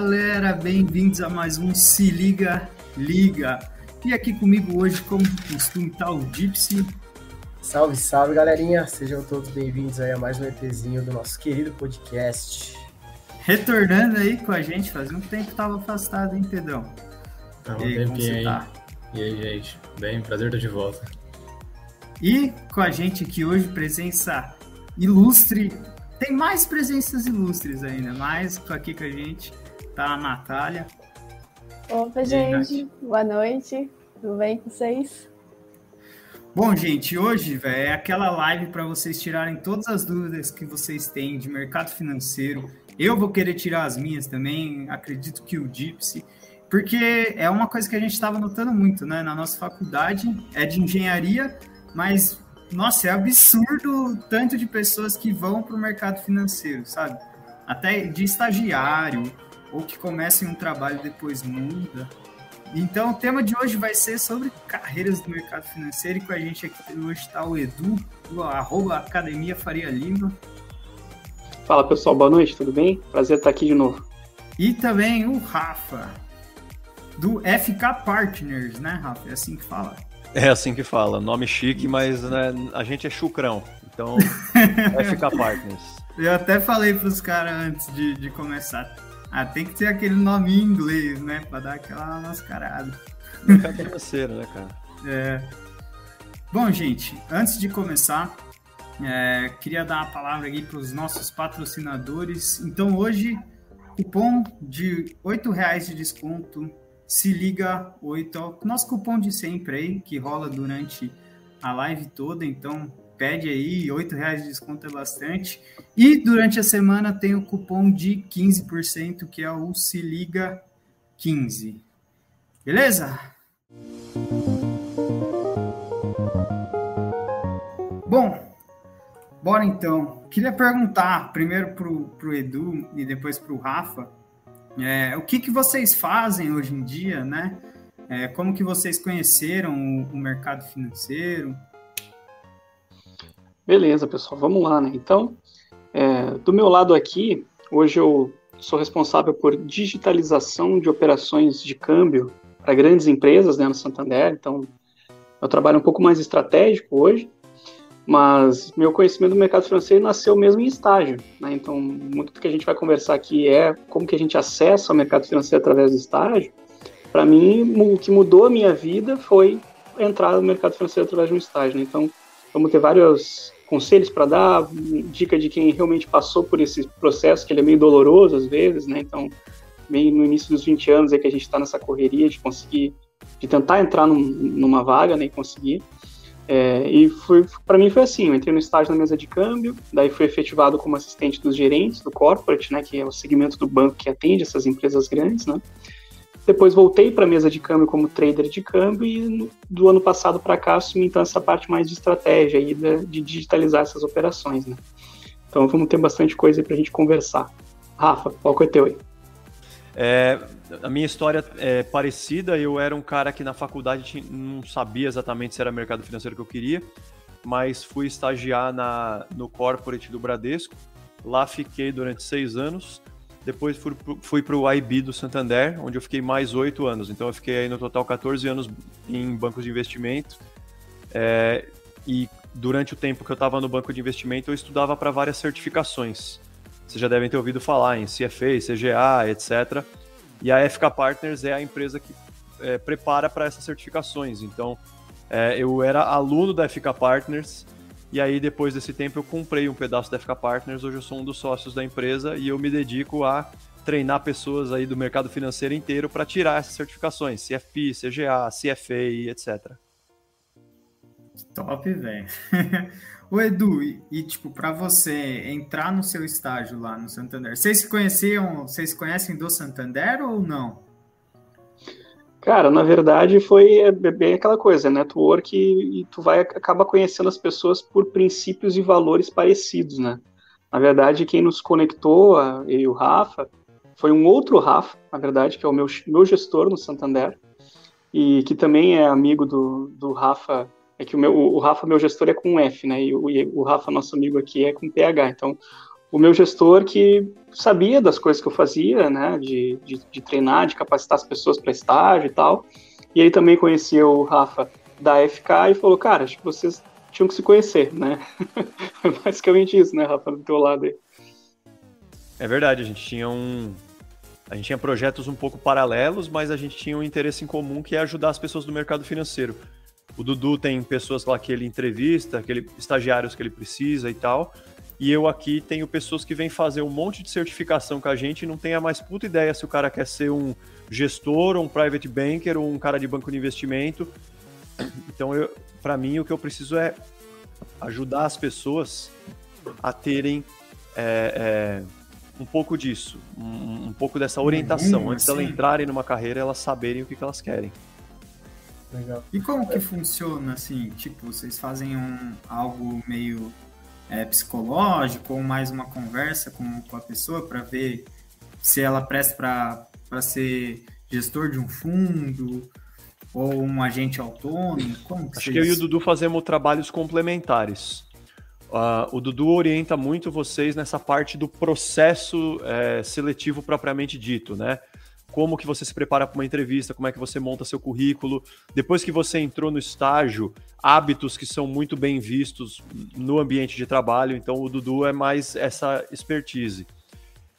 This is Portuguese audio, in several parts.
galera, bem-vindos a mais um Se Liga Liga. E aqui comigo hoje, como de costume, tá o Gypsy. Salve, salve, galerinha. Sejam todos bem-vindos aí a mais um EPzinho do nosso querido podcast. Retornando aí com a gente, fazia um tempo que tava afastado, hein, Pedrão? Tá um e aí, tempinho aí. Tá? E aí, gente? Bem, prazer estar de volta. E com a gente aqui hoje, presença ilustre. Tem mais presenças ilustres ainda, mas aqui com a gente tá a Natália. Opa, gente. Boa noite. Tudo bem com vocês? Bom, gente, hoje véio, é aquela live para vocês tirarem todas as dúvidas que vocês têm de mercado financeiro. Eu vou querer tirar as minhas também, acredito que o Gypsy, porque é uma coisa que a gente estava notando muito, né? Na nossa faculdade é de engenharia, mas nossa, é absurdo o tanto de pessoas que vão para o mercado financeiro, sabe? Até de estagiário, ou que começam um trabalho e depois muda. Então, o tema de hoje vai ser sobre carreiras do mercado financeiro. E com a gente aqui hoje está o Edu, do arroba Academia Faria Lima. Fala pessoal, boa noite, tudo bem? Prazer estar aqui de novo. E também o Rafa, do FK Partners, né, Rafa? É assim que fala. É assim que fala, nome chique, mas né, a gente é chucrão, então FK Partners. Eu até falei para os caras antes de, de começar, ah, tem que ter aquele nome em inglês, né? Pra dar aquela mascarada. Mercado financeiro, né, cara? É. Bom, gente, antes de começar, é, queria dar a palavra aqui para os nossos patrocinadores. Então, hoje, cupom de R$ reais de desconto. Se liga 8, nosso cupom de sempre aí, que rola durante a live toda. Então, pede aí, R$ reais de desconto é bastante. E durante a semana tem o cupom de 15%, que é o Se Liga 15. Beleza? Bom, bora então. Queria perguntar primeiro para o Edu e depois para o Rafa, é, o que, que vocês fazem hoje em dia, né? É, como que vocês conheceram o, o mercado financeiro? Beleza, pessoal, vamos lá, né? Então, é, do meu lado aqui, hoje eu sou responsável por digitalização de operações de câmbio para grandes empresas né, no Santander, então eu trabalho um pouco mais estratégico hoje, mas meu conhecimento do mercado financeiro nasceu mesmo em estágio, né? então muito do que a gente vai conversar aqui é como que a gente acessa o mercado financeiro através do estágio. Para mim, o que mudou a minha vida foi entrar no mercado financeiro através de um estágio, né? então vamos ter vários conselhos para dar, dica de quem realmente passou por esse processo, que ele é meio doloroso às vezes, né? Então, bem no início dos 20 anos é que a gente está nessa correria de conseguir, de tentar entrar num, numa vaga, né, e conseguir. É, e foi, para mim foi assim, eu entrei no estágio na mesa de câmbio, daí fui efetivado como assistente dos gerentes do corporate, né, que é o segmento do banco que atende essas empresas grandes, né. Depois voltei para a mesa de câmbio como trader de câmbio e do ano passado para cá assumi então essa parte mais de estratégia aí de, digitalizar essas operações, né? Então vamos ter bastante coisa para a gente conversar. Rafa, qual que é teu aí? É, a minha história é parecida. Eu era um cara que na faculdade não sabia exatamente se era mercado financeiro que eu queria, mas fui estagiar na, no corporate do Bradesco. Lá fiquei durante seis anos depois fui para o IB do Santander, onde eu fiquei mais oito anos. Então eu fiquei aí no total 14 anos em bancos de investimento. É, e durante o tempo que eu estava no banco de investimento, eu estudava para várias certificações. Vocês já devem ter ouvido falar em CFA, CGA, etc. E a FK Partners é a empresa que é, prepara para essas certificações. Então, é, eu era aluno da FK Partners e aí, depois desse tempo, eu comprei um pedaço da FK Partners. Hoje eu sou um dos sócios da empresa e eu me dedico a treinar pessoas aí do mercado financeiro inteiro para tirar essas certificações, CFP, CGA, CFA, etc. Top, velho. O Edu, e, e tipo, para você entrar no seu estágio lá no Santander, vocês se conheciam, vocês conhecem do Santander ou não? Cara, na verdade foi é, bem aquela coisa, network e, e tu vai acaba conhecendo as pessoas por princípios e valores parecidos, né? Na verdade, quem nos conectou, eu e o Rafa, foi um outro Rafa, na verdade, que é o meu, meu gestor no Santander, e que também é amigo do, do Rafa, é que o, meu, o Rafa, meu gestor, é com F, né? E o, e o Rafa, nosso amigo aqui, é com PH. Então, o meu gestor que sabia das coisas que eu fazia, né, de, de, de treinar, de capacitar as pessoas para estágio e tal. E ele também conhecia o Rafa da FK e falou, cara, acho que vocês tinham que se conhecer, né? Foi basicamente isso, né, Rafa, do teu lado aí. É verdade, a gente tinha um. A gente tinha projetos um pouco paralelos, mas a gente tinha um interesse em comum que é ajudar as pessoas do mercado financeiro. O Dudu tem pessoas lá que ele entrevista, aquele estagiários que ele precisa e tal. E eu aqui tenho pessoas que vêm fazer um monte de certificação com a gente e não tem a mais puta ideia se o cara quer ser um gestor, ou um private banker, ou um cara de banco de investimento. Então, para mim, o que eu preciso é ajudar as pessoas a terem é, é, um pouco disso, um, um pouco dessa orientação. Uhum, Antes de elas entrarem numa carreira, elas saberem o que, que elas querem. Legal. E como que funciona, assim, tipo, vocês fazem um, algo meio é, psicológico ou mais uma conversa com, com a pessoa para ver se ela presta para ser gestor de um fundo ou um agente autônomo? Como que Acho que eu e o Dudu fazemos trabalhos complementares. Uh, o Dudu orienta muito vocês nessa parte do processo é, seletivo propriamente dito, né? Como que você se prepara para uma entrevista, como é que você monta seu currículo. Depois que você entrou no estágio, hábitos que são muito bem vistos no ambiente de trabalho. Então, o Dudu é mais essa expertise.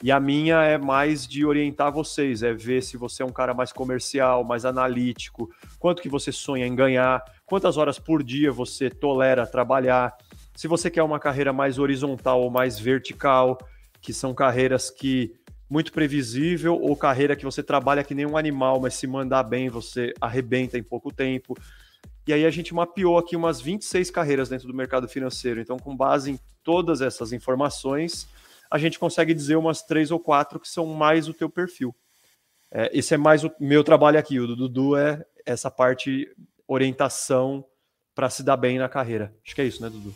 E a minha é mais de orientar vocês, é ver se você é um cara mais comercial, mais analítico, quanto que você sonha em ganhar, quantas horas por dia você tolera trabalhar. Se você quer uma carreira mais horizontal ou mais vertical, que são carreiras que muito previsível ou carreira que você trabalha que nem um animal, mas se mandar bem você arrebenta em pouco tempo. E aí a gente mapeou aqui umas 26 carreiras dentro do mercado financeiro. Então, com base em todas essas informações, a gente consegue dizer umas três ou quatro que são mais o teu perfil. É, esse é mais o meu trabalho aqui. O do Dudu é essa parte orientação para se dar bem na carreira. Acho que é isso, né, Dudu?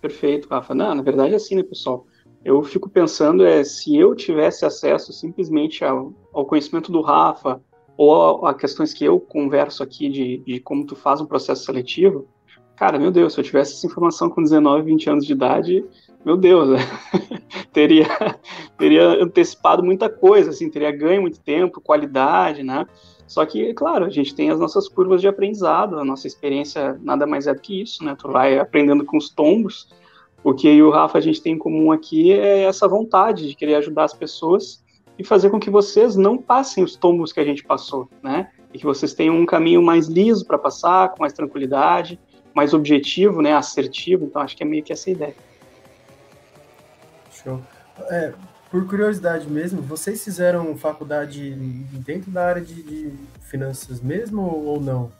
Perfeito, Rafa. Não, na verdade é assim, né, pessoal? Eu fico pensando é se eu tivesse acesso simplesmente ao, ao conhecimento do Rafa ou a, a, questões que eu converso aqui de, de como tu faz um processo seletivo, cara, meu Deus, se eu tivesse essa informação com 19, 20 anos de idade, meu Deus, né? teria, teria antecipado muita coisa, assim, teria ganho muito tempo, qualidade, né? Só que, claro, a gente tem as nossas curvas de aprendizado, a nossa experiência nada mais é do que isso, né? Tu vai aprendendo com os tombos. O que eu e o Rafa a gente tem em comum aqui é essa vontade de querer ajudar as pessoas e fazer com que vocês não passem os tombos que a gente passou, né? E que vocês tenham um caminho mais liso para passar, com mais tranquilidade, mais objetivo, né? Assertivo. Então, acho que é meio que essa ideia. Show. É, por curiosidade mesmo, vocês fizeram faculdade dentro da área de, de finanças mesmo ou não?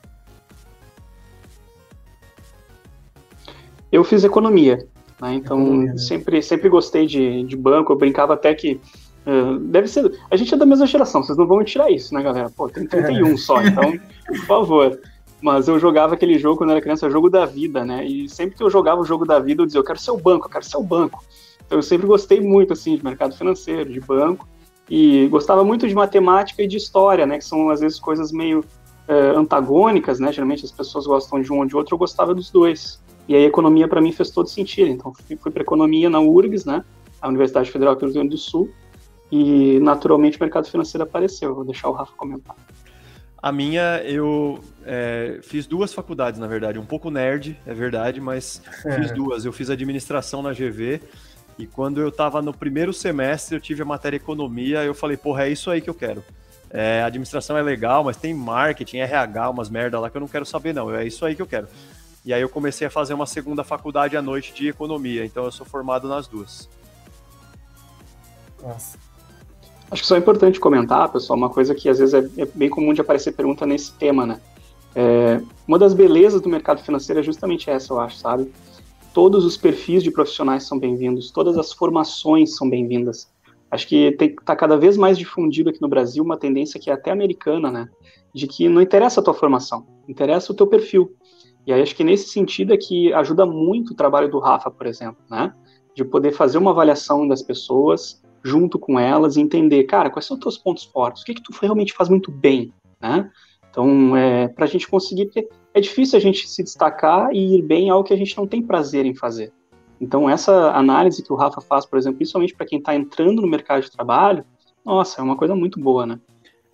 Eu fiz economia, né? então economia, né? sempre sempre gostei de, de banco. Eu brincava até que uh, deve ser. A gente é da mesma geração, vocês não vão me tirar isso, né, galera? Pô, tem 31 só, então, por favor. Mas eu jogava aquele jogo quando eu era criança, jogo da vida, né? E sempre que eu jogava o jogo da vida, eu dizia, eu quero ser o banco, eu quero ser o banco. Então, eu sempre gostei muito assim de mercado financeiro, de banco e gostava muito de matemática e de história, né, que são às vezes coisas meio é, antagônicas, né? Geralmente as pessoas gostam de um ou de outro, eu gostava dos dois. E aí a economia para mim fez todo sentido. Então fui, fui para economia na URGS, né? A Universidade Federal do Rio Grande do Sul. E naturalmente o mercado financeiro apareceu. Vou deixar o Rafa comentar. A minha, eu é, fiz duas faculdades, na verdade. Um pouco nerd, é verdade, mas é. fiz duas. Eu fiz administração na GV e quando eu estava no primeiro semestre, eu tive a matéria economia, eu falei, porra, é isso aí que eu quero. É, administração é legal, mas tem marketing, RH, umas merda lá que eu não quero saber, não. É isso aí que eu quero. E aí eu comecei a fazer uma segunda faculdade à noite de economia, então eu sou formado nas duas. Nossa. Acho que só é importante comentar, pessoal, uma coisa que às vezes é, é bem comum de aparecer pergunta nesse tema, né? É, uma das belezas do mercado financeiro é justamente essa, eu acho, sabe? todos os perfis de profissionais são bem-vindos, todas as formações são bem-vindas. Acho que está cada vez mais difundido aqui no Brasil uma tendência que é até americana, né? De que não interessa a tua formação, interessa o teu perfil. E aí acho que nesse sentido é que ajuda muito o trabalho do Rafa, por exemplo, né? De poder fazer uma avaliação das pessoas junto com elas e entender, cara, quais são os teus pontos fortes, o que, que tu realmente faz muito bem, né? Então, é, para a gente conseguir, porque é difícil a gente se destacar e ir bem ao que a gente não tem prazer em fazer. Então, essa análise que o Rafa faz, por exemplo, principalmente para quem está entrando no mercado de trabalho, nossa, é uma coisa muito boa, né?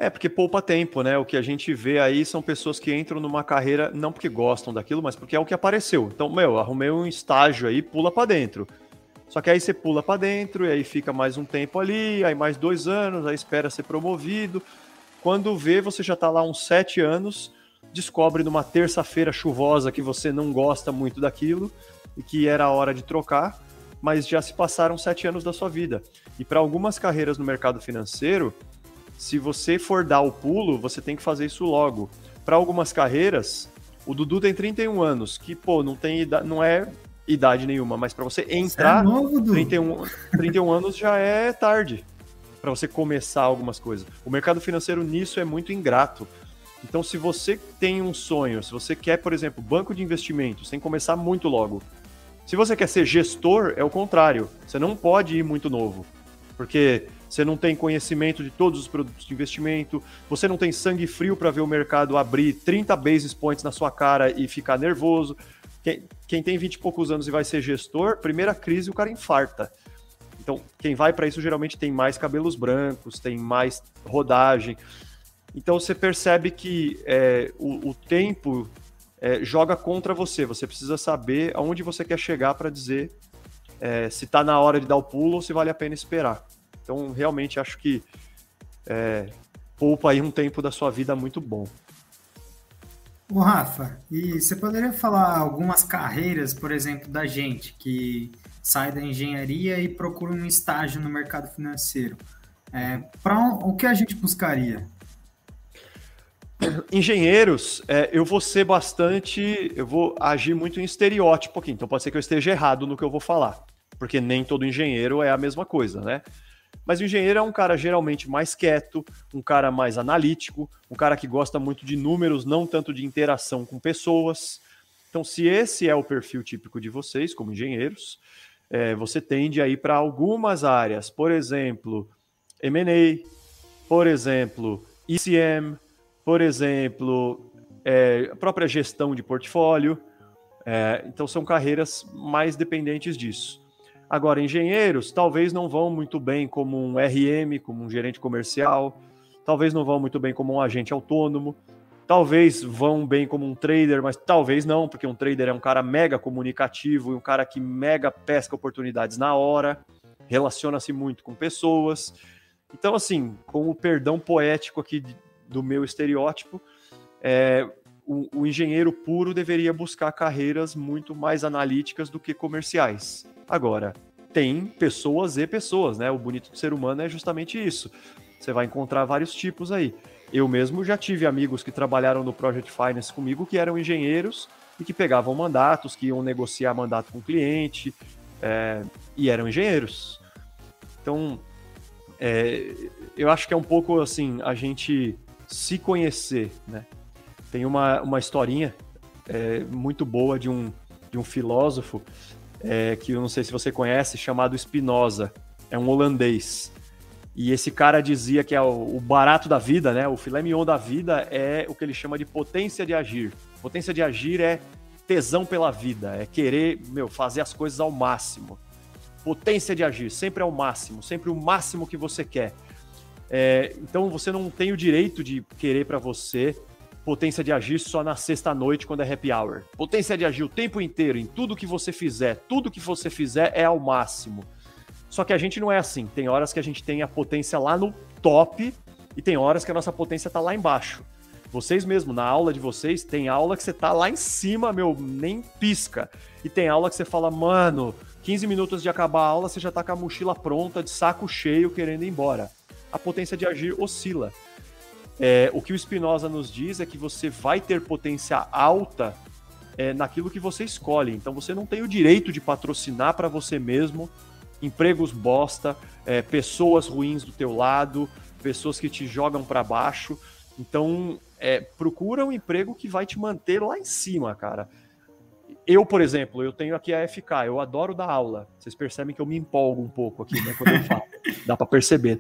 É, porque poupa tempo, né? O que a gente vê aí são pessoas que entram numa carreira não porque gostam daquilo, mas porque é o que apareceu. Então, meu, arrumei um estágio aí, pula para dentro. Só que aí você pula para dentro e aí fica mais um tempo ali, aí mais dois anos, aí espera ser promovido. Quando vê, você já está lá uns sete anos, descobre numa terça-feira chuvosa que você não gosta muito daquilo e que era a hora de trocar, mas já se passaram sete anos da sua vida. E para algumas carreiras no mercado financeiro, se você for dar o pulo, você tem que fazer isso logo. Para algumas carreiras, o Dudu tem 31 anos, que, pô, não tem não é idade nenhuma, mas para você entrar, você é novo, 31, 31 anos já é tarde para você começar algumas coisas. O mercado financeiro nisso é muito ingrato. Então, se você tem um sonho, se você quer, por exemplo, banco de investimentos, tem que começar muito logo. Se você quer ser gestor, é o contrário. Você não pode ir muito novo, porque você não tem conhecimento de todos os produtos de investimento, você não tem sangue frio para ver o mercado abrir 30 basis points na sua cara e ficar nervoso. Quem, quem tem 20 e poucos anos e vai ser gestor, primeira crise o cara infarta. Então, quem vai para isso geralmente tem mais cabelos brancos, tem mais rodagem. Então, você percebe que é, o, o, tempo é, joga contra você. Você precisa saber aonde você quer chegar para dizer é, se está na hora de dar o pulo ou se vale a pena esperar. Então, realmente acho que é, poupa aí um tempo da sua vida muito bom. O Rafa, e você poderia falar algumas carreiras, por exemplo, da gente que sai da engenharia e procura um estágio no mercado financeiro? É, Para o que a gente buscaria? Engenheiros, é, eu vou ser bastante. Eu vou agir muito em estereótipo aqui, então pode ser que eu esteja errado no que eu vou falar, porque nem todo engenheiro é a mesma coisa, né? Mas o engenheiro é um cara geralmente mais quieto, um cara mais analítico, um cara que gosta muito de números, não tanto de interação com pessoas. Então, se esse é o perfil típico de vocês, como engenheiros, é, você tende a ir para algumas áreas, por exemplo, M&A, por exemplo, ECM, por exemplo, é, a própria gestão de portfólio. É, então, são carreiras mais dependentes disso. Agora, engenheiros talvez não vão muito bem como um RM, como um gerente comercial, talvez não vão muito bem como um agente autônomo, talvez vão bem como um trader, mas talvez não, porque um trader é um cara mega comunicativo e um cara que mega pesca oportunidades na hora, relaciona-se muito com pessoas. Então, assim, com o perdão poético aqui do meu estereótipo, é, o, o engenheiro puro deveria buscar carreiras muito mais analíticas do que comerciais. Agora, tem pessoas e pessoas, né? O bonito do ser humano é justamente isso. Você vai encontrar vários tipos aí. Eu mesmo já tive amigos que trabalharam no Project Finance comigo que eram engenheiros e que pegavam mandatos, que iam negociar mandato com o cliente é, e eram engenheiros. Então, é, eu acho que é um pouco assim a gente se conhecer, né? Tem uma, uma historinha é, muito boa de um, de um filósofo é, que eu não sei se você conhece, chamado Spinoza. É um holandês. E esse cara dizia que é o, barato da vida, né? O filé mignon da vida é o que ele chama de potência de agir. Potência de agir é tesão pela vida, é querer, meu, fazer as coisas ao máximo. Potência de agir, sempre ao máximo, sempre o máximo que você quer. É, então você não tem o direito de querer para você potência de agir só na sexta-noite, quando é happy hour. Potência de agir o tempo inteiro, em tudo que você fizer. Tudo que você fizer é ao máximo. Só que a gente não é assim. Tem horas que a gente tem a potência lá no top e tem horas que a nossa potência tá lá embaixo. Vocês mesmo, na aula de vocês, tem aula que você tá lá em cima, meu, nem pisca. E tem aula que você fala, mano, 15 minutos de acabar a aula, você já tá com a mochila pronta, de saco cheio, querendo ir embora. A potência de agir oscila. É, o que o Spinoza nos diz é que você vai ter potência alta é, naquilo que você escolhe. Então você não tem o direito de patrocinar para você mesmo empregos bosta, é, pessoas ruins do teu lado, pessoas que te jogam para baixo. Então é, procura um emprego que vai te manter lá em cima, cara. Eu, por exemplo, eu tenho aqui a FK, eu adoro dar aula. Vocês percebem que eu me empolgo um pouco aqui, né, quando eu falo. Dá para perceber.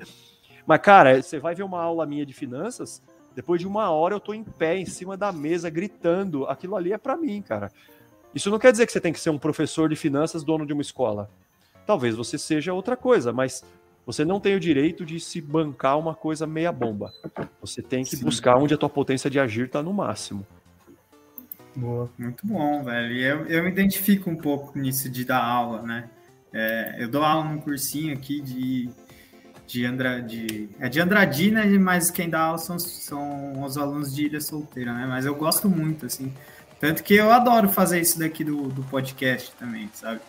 Mas, cara, você vai ver uma aula minha de finanças, depois de uma hora eu tô em pé, em cima da mesa, gritando. Aquilo ali é para mim, cara. Isso não quer dizer que você tem que ser um professor de finanças, dono de uma escola. Talvez você seja outra coisa, mas você não tem o direito de se bancar uma coisa meia bomba. Você tem que Sim. buscar onde a tua potência de agir está no máximo. Boa. Muito bom, velho. E eu, eu me identifico um pouco nisso de dar aula, né? É, eu dou aula num cursinho aqui de, de, Andra, de, é de Andradina, mas quem dá aula são, são os alunos de Ilha Solteira, né? Mas eu gosto muito, assim. Tanto que eu adoro fazer isso daqui do, do podcast também, sabe?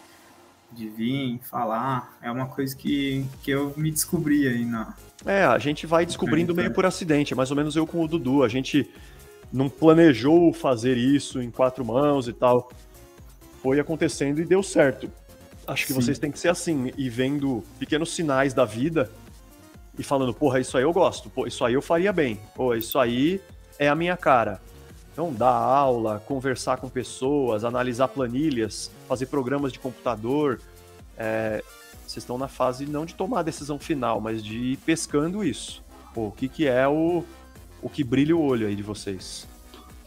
De vir, falar. É uma coisa que, que eu me descobri aí na. É, a gente vai descobrindo meio por acidente, é mais ou menos eu com o Dudu. A gente não planejou fazer isso em quatro mãos e tal. Foi acontecendo e deu certo. Acho que Sim. vocês têm que ser assim, e vendo pequenos sinais da vida e falando, porra, isso aí eu gosto, pô, isso aí eu faria bem, pô, isso aí é a minha cara. Então, dar aula, conversar com pessoas, analisar planilhas, fazer programas de computador. É, vocês estão na fase não de tomar a decisão final, mas de ir pescando isso. Pô, o que, que é o, o que brilha o olho aí de vocês?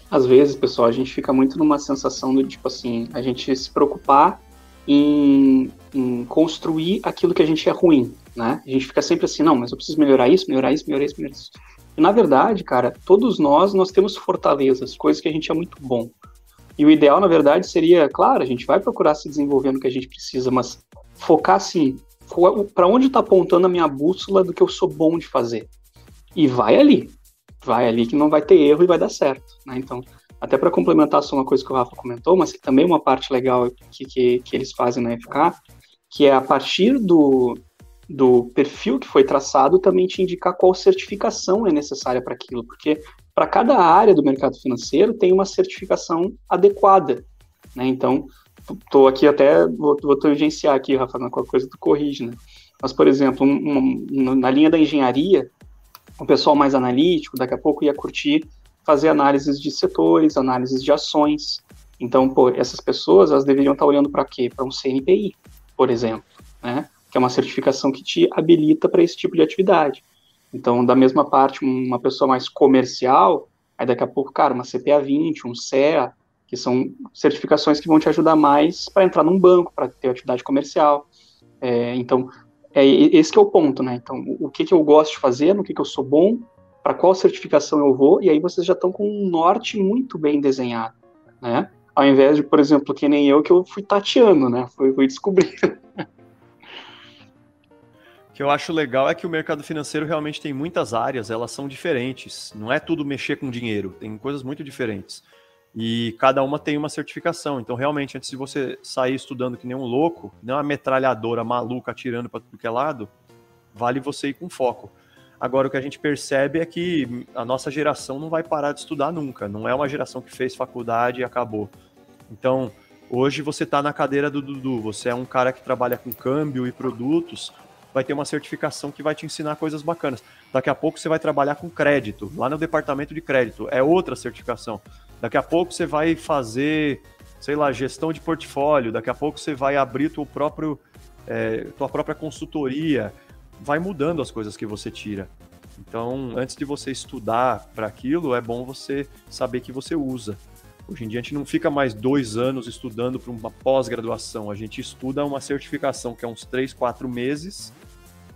Às vezes, pessoal, a gente fica muito numa sensação do tipo assim, a gente se preocupar em, em construir aquilo que a gente é ruim, né? A gente fica sempre assim, não, mas eu preciso melhorar isso, melhorar isso, melhorar isso, melhorar isso. E na verdade, cara, todos nós, nós temos fortalezas, coisas que a gente é muito bom. E o ideal, na verdade, seria, claro, a gente vai procurar se desenvolver no que a gente precisa, mas focar assim, para onde está apontando a minha bússola do que eu sou bom de fazer. E vai ali, vai ali que não vai ter erro e vai dar certo. Né? Então, até para complementar só uma coisa que o Rafa comentou, mas que também é uma parte legal que, que, que eles fazem na FK, que é a partir do, do perfil que foi traçado também te indicar qual certificação é necessária para aquilo, porque para cada área do mercado financeiro tem uma certificação adequada. Né? Então, estou aqui até, vou, vou tangenciar aqui, Rafa, qualquer coisa tu corrige, né? Mas, por exemplo, na linha da engenharia, o pessoal mais analítico, daqui a pouco ia curtir fazer análises de setores, análises de ações. Então, pô, essas pessoas, elas deveriam estar olhando para quê? Para um CNPI, por exemplo, né? Que é uma certificação que te habilita para esse tipo de atividade. Então, da mesma parte, uma pessoa mais comercial, aí daqui a pouco, cara, uma CPA 20, um CEA, que são certificações que vão te ajudar mais para entrar num banco, para ter atividade comercial. É, então, é esse que é o ponto, né? Então, o que, que eu gosto de fazer, no que, que eu sou bom, para qual certificação eu vou, e aí vocês já estão com um norte muito bem desenhado, né? Ao invés de, por exemplo, que nem eu, que eu fui tateando, né? Fui, fui descobrindo. Que eu acho legal é que o mercado financeiro realmente tem muitas áreas, elas são diferentes. Não é tudo mexer com dinheiro, tem coisas muito diferentes. E cada uma tem uma certificação. Então, realmente, antes de você sair estudando que nem um louco, não uma metralhadora maluca atirando para tudo que é lado, vale você ir com foco. Agora, o que a gente percebe é que a nossa geração não vai parar de estudar nunca. Não é uma geração que fez faculdade e acabou. Então, hoje você está na cadeira do Dudu, você é um cara que trabalha com câmbio e produtos, vai ter uma certificação que vai te ensinar coisas bacanas. Daqui a pouco você vai trabalhar com crédito, lá no departamento de crédito, é outra certificação. Daqui a pouco você vai fazer, sei lá, gestão de portfólio, daqui a pouco você vai abrir teu próprio, é, tua própria consultoria vai mudando as coisas que você tira. Então, antes de você estudar para aquilo, é bom você saber que você usa. Hoje em dia a gente não fica mais dois anos estudando para uma pós-graduação, a gente estuda uma certificação que é uns três, quatro meses,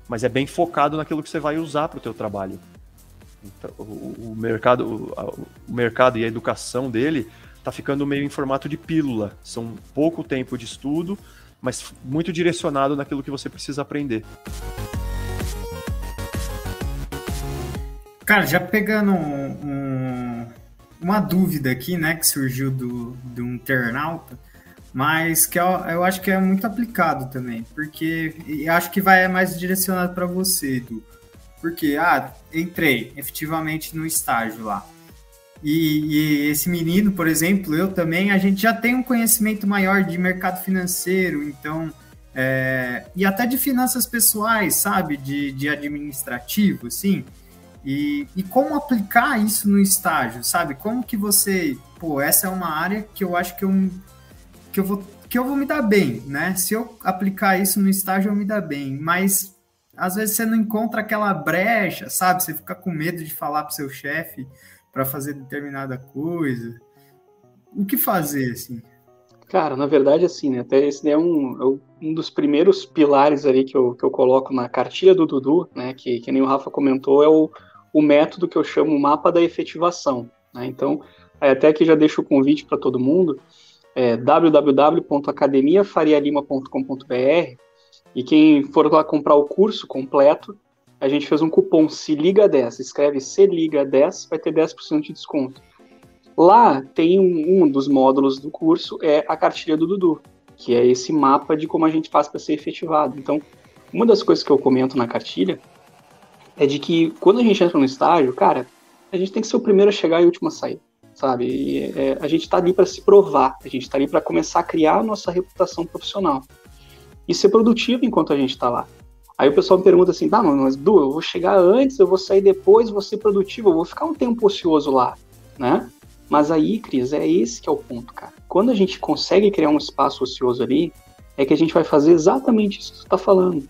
mas é bem focado naquilo que você vai usar para o teu trabalho. Então, o, o, mercado, o, o mercado e a educação dele está ficando meio em formato de pílula. São pouco tempo de estudo, mas muito direcionado naquilo que você precisa aprender. Cara, já pegando um, um, uma dúvida aqui, né, que surgiu do, um internauta, mas que eu, eu acho que é muito aplicado também, porque eu acho que vai mais direcionado para você, Edu. Porque, ah, entrei efetivamente no estágio lá. E, e, esse menino, por exemplo, eu também, a gente já tem um conhecimento maior de mercado financeiro, então, é, e até de finanças pessoais, sabe? De, de administrativo, assim. E, e como aplicar isso no estágio, sabe? Como que você, pô, essa é uma área que eu acho que eu, que eu vou que eu vou me dar bem, né? Se eu aplicar isso no estágio, eu me dar bem. Mas às vezes você não encontra aquela brecha, sabe? Você fica com medo de falar para seu chefe para fazer determinada coisa. O que fazer, assim? Cara, na verdade, assim, né? Até esse é um, é um dos primeiros pilares ali que eu, que eu coloco na cartilha do Dudu, né? Que, que nem o Rafa comentou, é o, o método que eu chamo mapa da efetivação. Né? Então, até aqui já deixo o convite para todo mundo, é www.academiafarialima.com.br e quem for lá comprar o curso completo, a gente fez um cupom se liga 10, escreve se liga 10, vai ter 10% de desconto. Lá tem um, um, dos módulos do curso é a cartilha do Dudu, que é esse mapa de como a gente faz para ser efetivado. Então, uma das coisas que eu comento na cartilha é de que quando a gente entra no estágio, cara, a gente tem que ser o primeiro a chegar e o último a sair, sabe? E, é, a gente está ali para se provar, a gente está ali para começar a criar a nossa reputação profissional e ser produtivo enquanto a gente está lá. Aí o pessoal me pergunta assim, tá, mas Du, eu vou chegar antes, eu vou sair depois, vou ser produtivo, eu vou ficar um tempo ocioso lá, né? Mas aí, Cris, é esse que é o ponto, cara. Quando a gente consegue criar um espaço ocioso ali, é que a gente vai fazer exatamente isso que você está falando.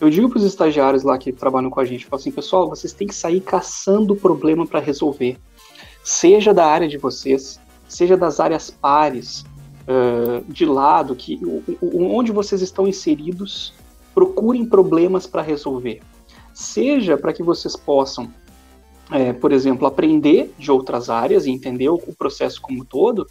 Eu digo para os estagiários lá que trabalham com a gente, falo assim, pessoal, vocês têm que sair caçando o problema para resolver. Seja da área de vocês, seja das áreas pares, uh, de lado, que onde vocês estão inseridos, procurem problemas para resolver. Seja para que vocês possam é, por exemplo, aprender de outras áreas e entender o, o processo como um todo,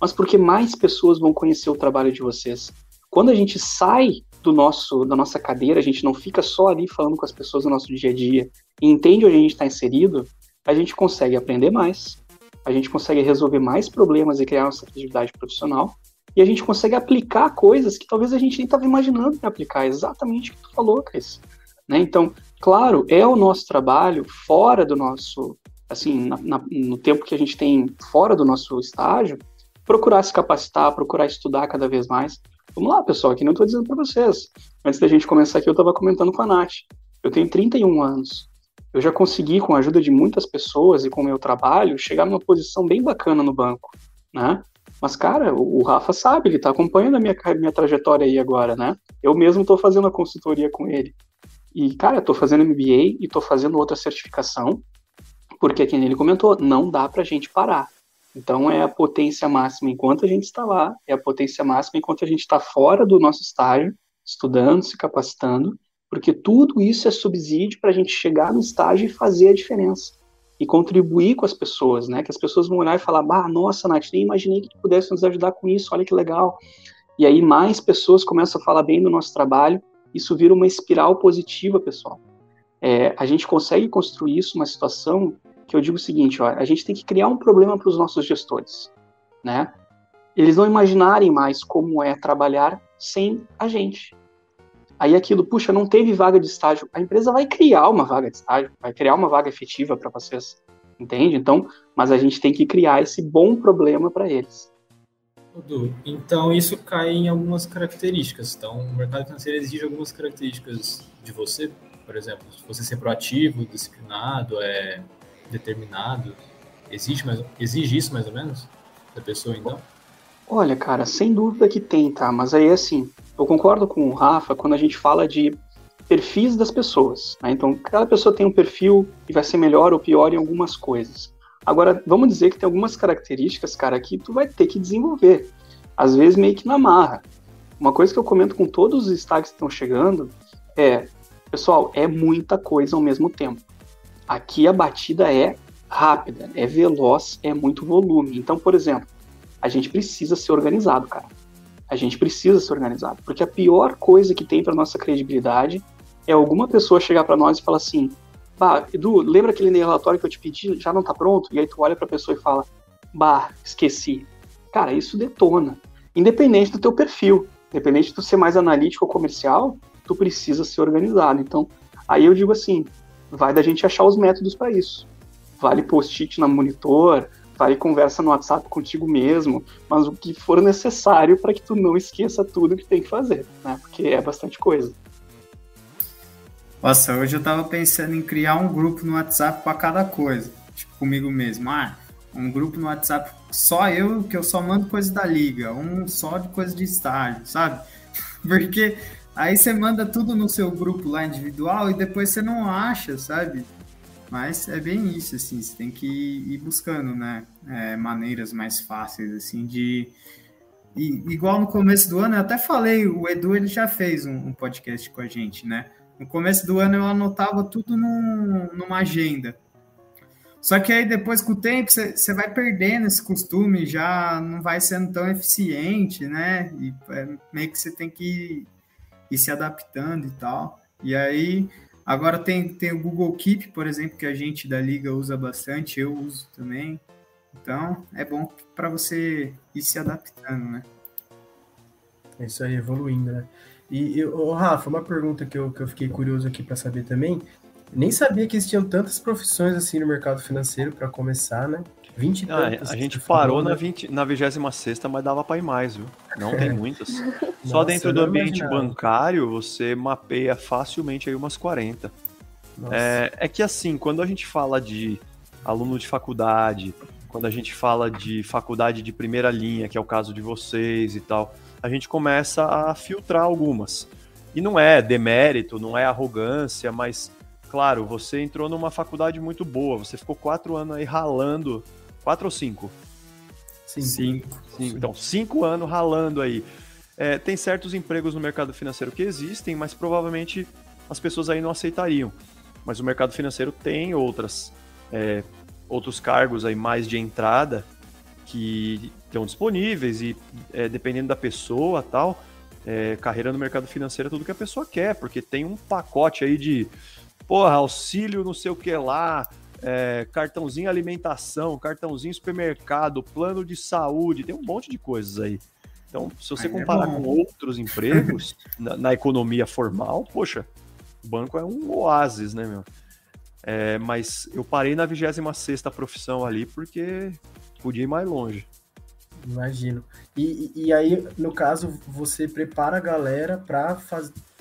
mas porque mais pessoas vão conhecer o trabalho de vocês. Quando a gente sai do nosso da nossa cadeira, a gente não fica só ali falando com as pessoas no nosso dia a dia e entende onde a gente está inserido, a gente consegue aprender mais, a gente consegue resolver mais problemas e criar nossa atividade profissional e a gente consegue aplicar coisas que talvez a gente nem estava imaginando em aplicar, exatamente o que tu falou, Cris. Né? Então, claro, é o nosso trabalho fora do nosso, assim, na, na, no tempo que a gente tem fora do nosso estágio, procurar se capacitar, procurar estudar cada vez mais. Vamos lá, pessoal, que não estou dizendo para vocês. Antes da gente começar aqui, eu estava comentando com a Nath. Eu tenho 31 anos. Eu já consegui, com a ajuda de muitas pessoas e com o meu trabalho, chegar numa posição bem bacana no banco, né? Mas, cara, o Rafa sabe, ele está acompanhando a minha, minha trajetória aí agora, né? Eu mesmo estou fazendo a consultoria com ele. E, cara, estou fazendo MBA e estou fazendo outra certificação, porque, como ele comentou, não dá para a gente parar. Então, é a potência máxima enquanto a gente está lá, é a potência máxima enquanto a gente está fora do nosso estágio, estudando, se capacitando, porque tudo isso é subsídio para a gente chegar no estágio e fazer a diferença. E contribuir com as pessoas, né? Que as pessoas vão olhar e falar, bah, nossa, Nath, nem imaginei que tu pudesse nos ajudar com isso, olha que legal. E aí mais pessoas começam a falar bem do nosso trabalho isso vira uma espiral positiva, pessoal. É, a gente consegue construir isso, uma situação que eu digo o seguinte, ó, a gente tem que criar um problema para os nossos gestores, né? Eles não imaginarem mais como é trabalhar sem a gente. Aí aquilo, puxa, não teve vaga de estágio. A empresa vai criar uma vaga de estágio, vai criar uma vaga efetiva para vocês, entende? Então, mas a gente tem que criar esse bom problema para eles. Então isso cai em algumas características. Então, o mercado financeiro exige algumas características de você, por exemplo, você ser proativo, disciplinado, é determinado. Existe, mais, exige isso mais ou menos da pessoa, então? Olha, cara, sem dúvida que tem, tá? Mas aí, assim, eu concordo com o Rafa quando a gente fala de perfis das pessoas. Né? Então, cada pessoa tem um perfil e vai ser melhor ou pior em algumas coisas. Agora, vamos dizer que tem algumas características, cara, que tu vai ter que desenvolver. Às vezes meio que na marra. Uma coisa que eu comento com todos os destaques que estão chegando é, pessoal, é muita coisa ao mesmo tempo. Aqui a batida é rápida, é veloz, é muito volume. Então, por exemplo, a gente precisa ser organizado, cara. A gente precisa ser organizado, porque a pior coisa que tem para nossa credibilidade é alguma pessoa chegar para nós e falar assim: Bah, Edu, lembra aquele relatório que eu te pedi? Já não tá pronto? E aí tu olha pra pessoa e fala, bah, esqueci. Cara, isso detona. Independente do teu perfil, independente de tu ser mais analítico ou comercial, tu precisa ser organizado. Então, aí eu digo assim, vai da gente achar os métodos para isso. Vale post-it na monitor, vale conversa no WhatsApp contigo mesmo, mas o que for necessário para que tu não esqueça tudo que tem que fazer, né? Porque é bastante coisa. Nossa, hoje eu tava pensando em criar um grupo no WhatsApp para cada coisa. Tipo, comigo mesmo. Ah, um grupo no WhatsApp só eu, que eu só mando coisa da liga. Um só de coisa de estágio, sabe? Porque aí você manda tudo no seu grupo lá individual e depois você não acha, sabe? Mas é bem isso, assim, você tem que ir buscando, né? É, maneiras mais fáceis, assim, de, e, igual no começo do ano, eu até falei, o Edu ele já fez um, um podcast com a gente, né? No começo do ano eu anotava tudo num, numa agenda. Só que aí depois, com o tempo, você vai perdendo esse costume, já não vai sendo tão eficiente, né? E é, meio que você tem que ir, ir, se adaptando e tal. E aí, agora tem, tem o Google Keep, por exemplo, que a gente da Liga usa bastante, eu uso também. Então, é bom para você ir se adaptando, né? É isso aí, evoluindo, né? E, eu, Rafa, uma pergunta que eu, que eu fiquei curioso aqui para saber também. Nem sabia que existiam tantas profissões assim no mercado financeiro para começar, né? 20 e ah, A gente parou na, 20, na 26, mas dava para ir mais, viu? Não tem muitas. Só Nossa, dentro do ambiente imaginava. bancário, você mapeia facilmente aí umas 40. É, é que assim, quando a gente fala de aluno de faculdade, quando a gente fala de faculdade de primeira linha, que é o caso de vocês e tal, a gente começa a filtrar algumas. E não é demérito, não é arrogância, mas, claro, você entrou numa faculdade muito boa, você ficou quatro anos aí ralando. Quatro ou cinco? Cinco. Cinco. cinco. Então, cinco anos ralando aí. É, tem certos empregos no mercado financeiro que existem, mas provavelmente as pessoas aí não aceitariam. Mas o mercado financeiro tem outras, é, outros cargos aí mais de entrada que estão disponíveis e é, dependendo da pessoa tal, é, carreira no mercado financeiro é tudo que a pessoa quer, porque tem um pacote aí de porra, auxílio não sei o que lá, é, cartãozinho alimentação, cartãozinho supermercado, plano de saúde, tem um monte de coisas aí. Então, se você aí é comparar é com outros empregos na, na, economia formal, poxa, o banco é um oásis, né, meu? É, mas eu parei na 26 profissão ali porque podia ir mais longe. Imagino. E, e aí, no caso, você prepara a galera para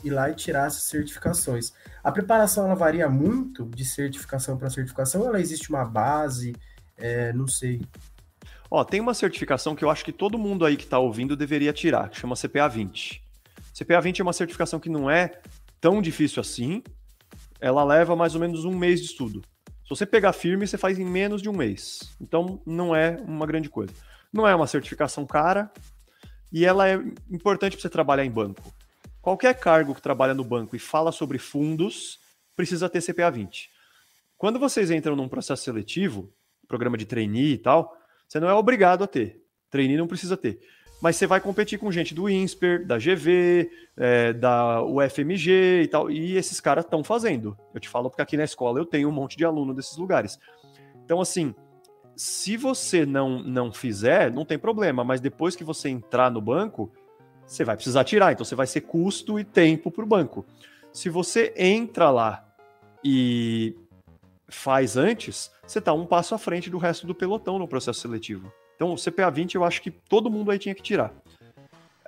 ir lá e tirar essas certificações. A preparação ela varia muito de certificação para certificação ou ela existe uma base? É, não sei. Ó, tem uma certificação que eu acho que todo mundo aí que está ouvindo deveria tirar, que chama CPA 20. CPA 20 é uma certificação que não é tão difícil assim. Ela leva mais ou menos um mês de estudo. Se você pegar firme, você faz em menos de um mês. Então, não é uma grande coisa. Não é uma certificação cara e ela é importante para você trabalhar em banco. Qualquer cargo que trabalha no banco e fala sobre fundos precisa ter CPA 20. Quando vocês entram num processo seletivo, programa de trainee e tal, você não é obrigado a ter. Trainee não precisa ter mas você vai competir com gente do INSPER, da GV, é, da UFMG e tal, e esses caras estão fazendo. Eu te falo porque aqui na escola eu tenho um monte de aluno desses lugares. Então, assim, se você não, não fizer, não tem problema, mas depois que você entrar no banco, você vai precisar tirar, então você vai ser custo e tempo para o banco. Se você entra lá e faz antes, você está um passo à frente do resto do pelotão no processo seletivo. Então, o CPA 20 eu acho que todo mundo aí tinha que tirar.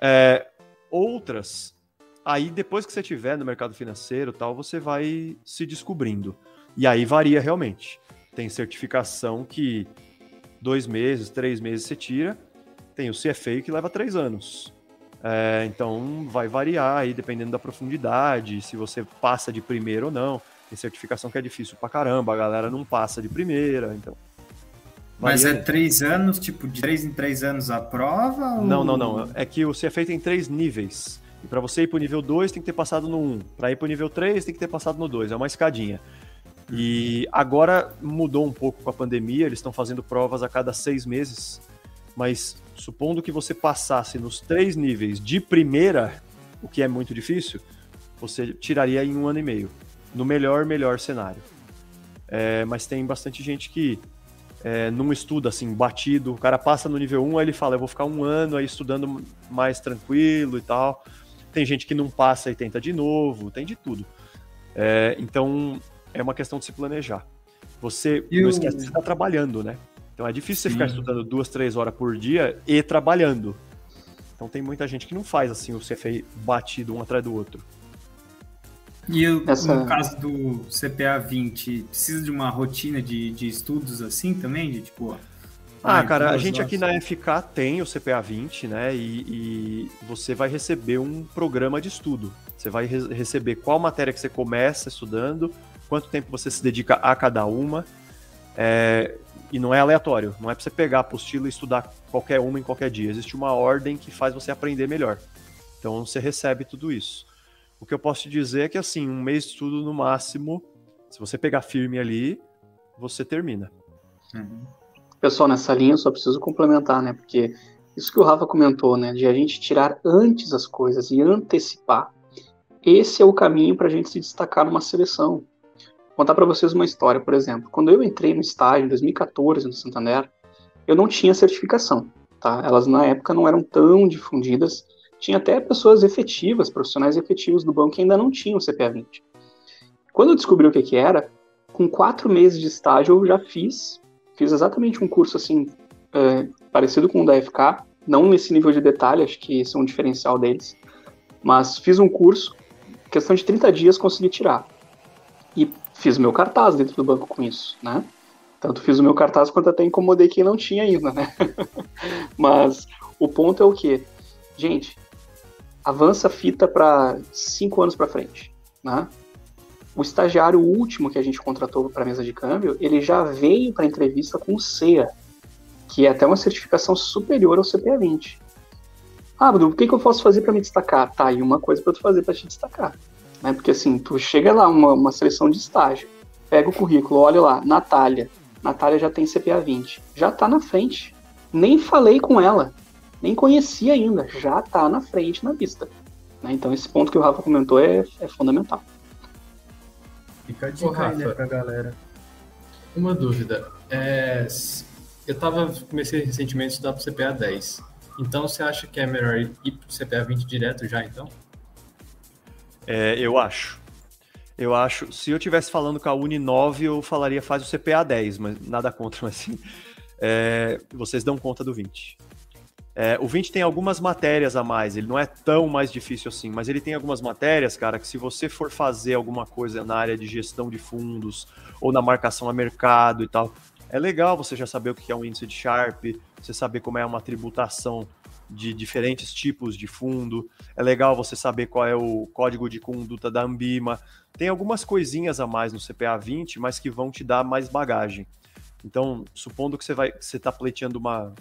É, outras, aí depois que você tiver no mercado financeiro tal, você vai se descobrindo. E aí varia realmente. Tem certificação que dois meses, três meses você tira. Tem o CFA que leva três anos. É, então vai variar aí dependendo da profundidade, se você passa de primeira ou não. Tem certificação que é difícil pra caramba, a galera não passa de primeira, então mas é três anos, tipo, de três em três anos a prova? Ou... Não, não, não. É que o CFA tem três níveis. E para você ir para o nível 2, tem que ter passado no 1. Um. Para ir para o nível 3, tem que ter passado no 2. É uma escadinha. E agora mudou um pouco com a pandemia, eles estão fazendo provas a cada seis meses. Mas supondo que você passasse nos três níveis de primeira, o que é muito difícil, você tiraria em um ano e meio. No melhor, melhor cenário. É, mas tem bastante gente que é, não estuda assim, batido. O cara passa no nível 1, aí ele fala, eu vou ficar um ano aí estudando mais tranquilo e tal. Tem gente que não passa e tenta de novo, tem de tudo. É, então, é uma questão de se planejar. Você e não esquece que você está trabalhando, né? Então é difícil Sim. você ficar estudando duas, três horas por dia e trabalhando. Então tem muita gente que não faz assim o CFA batido um atrás do outro. E o, Essa... no caso do CPA 20, precisa de uma rotina de, de estudos assim também? De tipo. Ah, cara, a gente aqui na FK tem o CPA 20, né? E, e, você vai receber um programa de estudo. Você vai re receber qual matéria que você começa estudando, quanto tempo você se dedica a cada uma. É, e não é aleatório, não é para você pegar a apostila e estudar qualquer uma em qualquer dia. Existe uma ordem que faz você aprender melhor. Então você recebe tudo isso. O que eu posso te dizer é que assim, um mês de estudo no máximo, se você pegar firme ali, você termina. Uhum. Pessoal, nessa linha eu só preciso complementar, né? Porque isso que o Rafa comentou, né? De a gente tirar antes as coisas e antecipar. Esse é o caminho para a gente se destacar numa seleção. Contar para vocês uma história, por exemplo. Quando eu entrei no estágio em 2014 no Santander, eu não tinha certificação, tá? Elas na época não eram tão difundidas. Tinha até pessoas efetivas, profissionais efetivos do banco que ainda não tinham CPA 20. Quando eu descobri o que, que era, com quatro meses de estágio eu já fiz, fiz exatamente um curso assim é, parecido com o da FK, não nesse nível de detalhe, acho que esse é um diferencial deles, mas fiz um curso, questão de 30 dias consegui tirar. Fiz meu cartaz dentro do banco com isso, né? Tanto fiz o meu cartaz quanto até incomodei quem não tinha ainda, né? mas o ponto é o que? Gente, avança a fita para cinco anos para frente, né? O estagiário último que a gente contratou para mesa de câmbio, ele já veio para entrevista com o CEA, que é até uma certificação superior ao CPA 20. Ah, Abdu, o que, que eu posso fazer para me destacar? Tá, e uma coisa para tu fazer para te destacar. Né? Porque assim, tu chega lá, uma, uma seleção de estágio, pega o currículo, olha lá, Natália. Natália já tem CPA 20. Já tá na frente. Nem falei com ela. Nem conheci ainda. Já tá na frente na lista. Né? Então esse ponto que o Rafa comentou é, é fundamental. Fica a dica Ô, Rafa, aí, né, pra galera. Uma dúvida. É, eu tava, comecei recentemente a estudar pro CPA 10. Então você acha que é melhor ir pro CPA 20 direto já, então? É, eu acho. Eu acho, se eu tivesse falando com a Uni 9, eu falaria faz o CPA 10, mas nada contra, mas assim, é, vocês dão conta do 20. É, o 20 tem algumas matérias a mais, ele não é tão mais difícil assim, mas ele tem algumas matérias, cara, que se você for fazer alguma coisa na área de gestão de fundos ou na marcação a mercado e tal, é legal você já saber o que é um índice de Sharp, você saber como é uma tributação de diferentes tipos de fundo, é legal você saber qual é o código de conduta da Ambima. Tem algumas coisinhas a mais no CPA 20, mas que vão te dar mais bagagem. Então, supondo que você vai, você está pleiteando uma,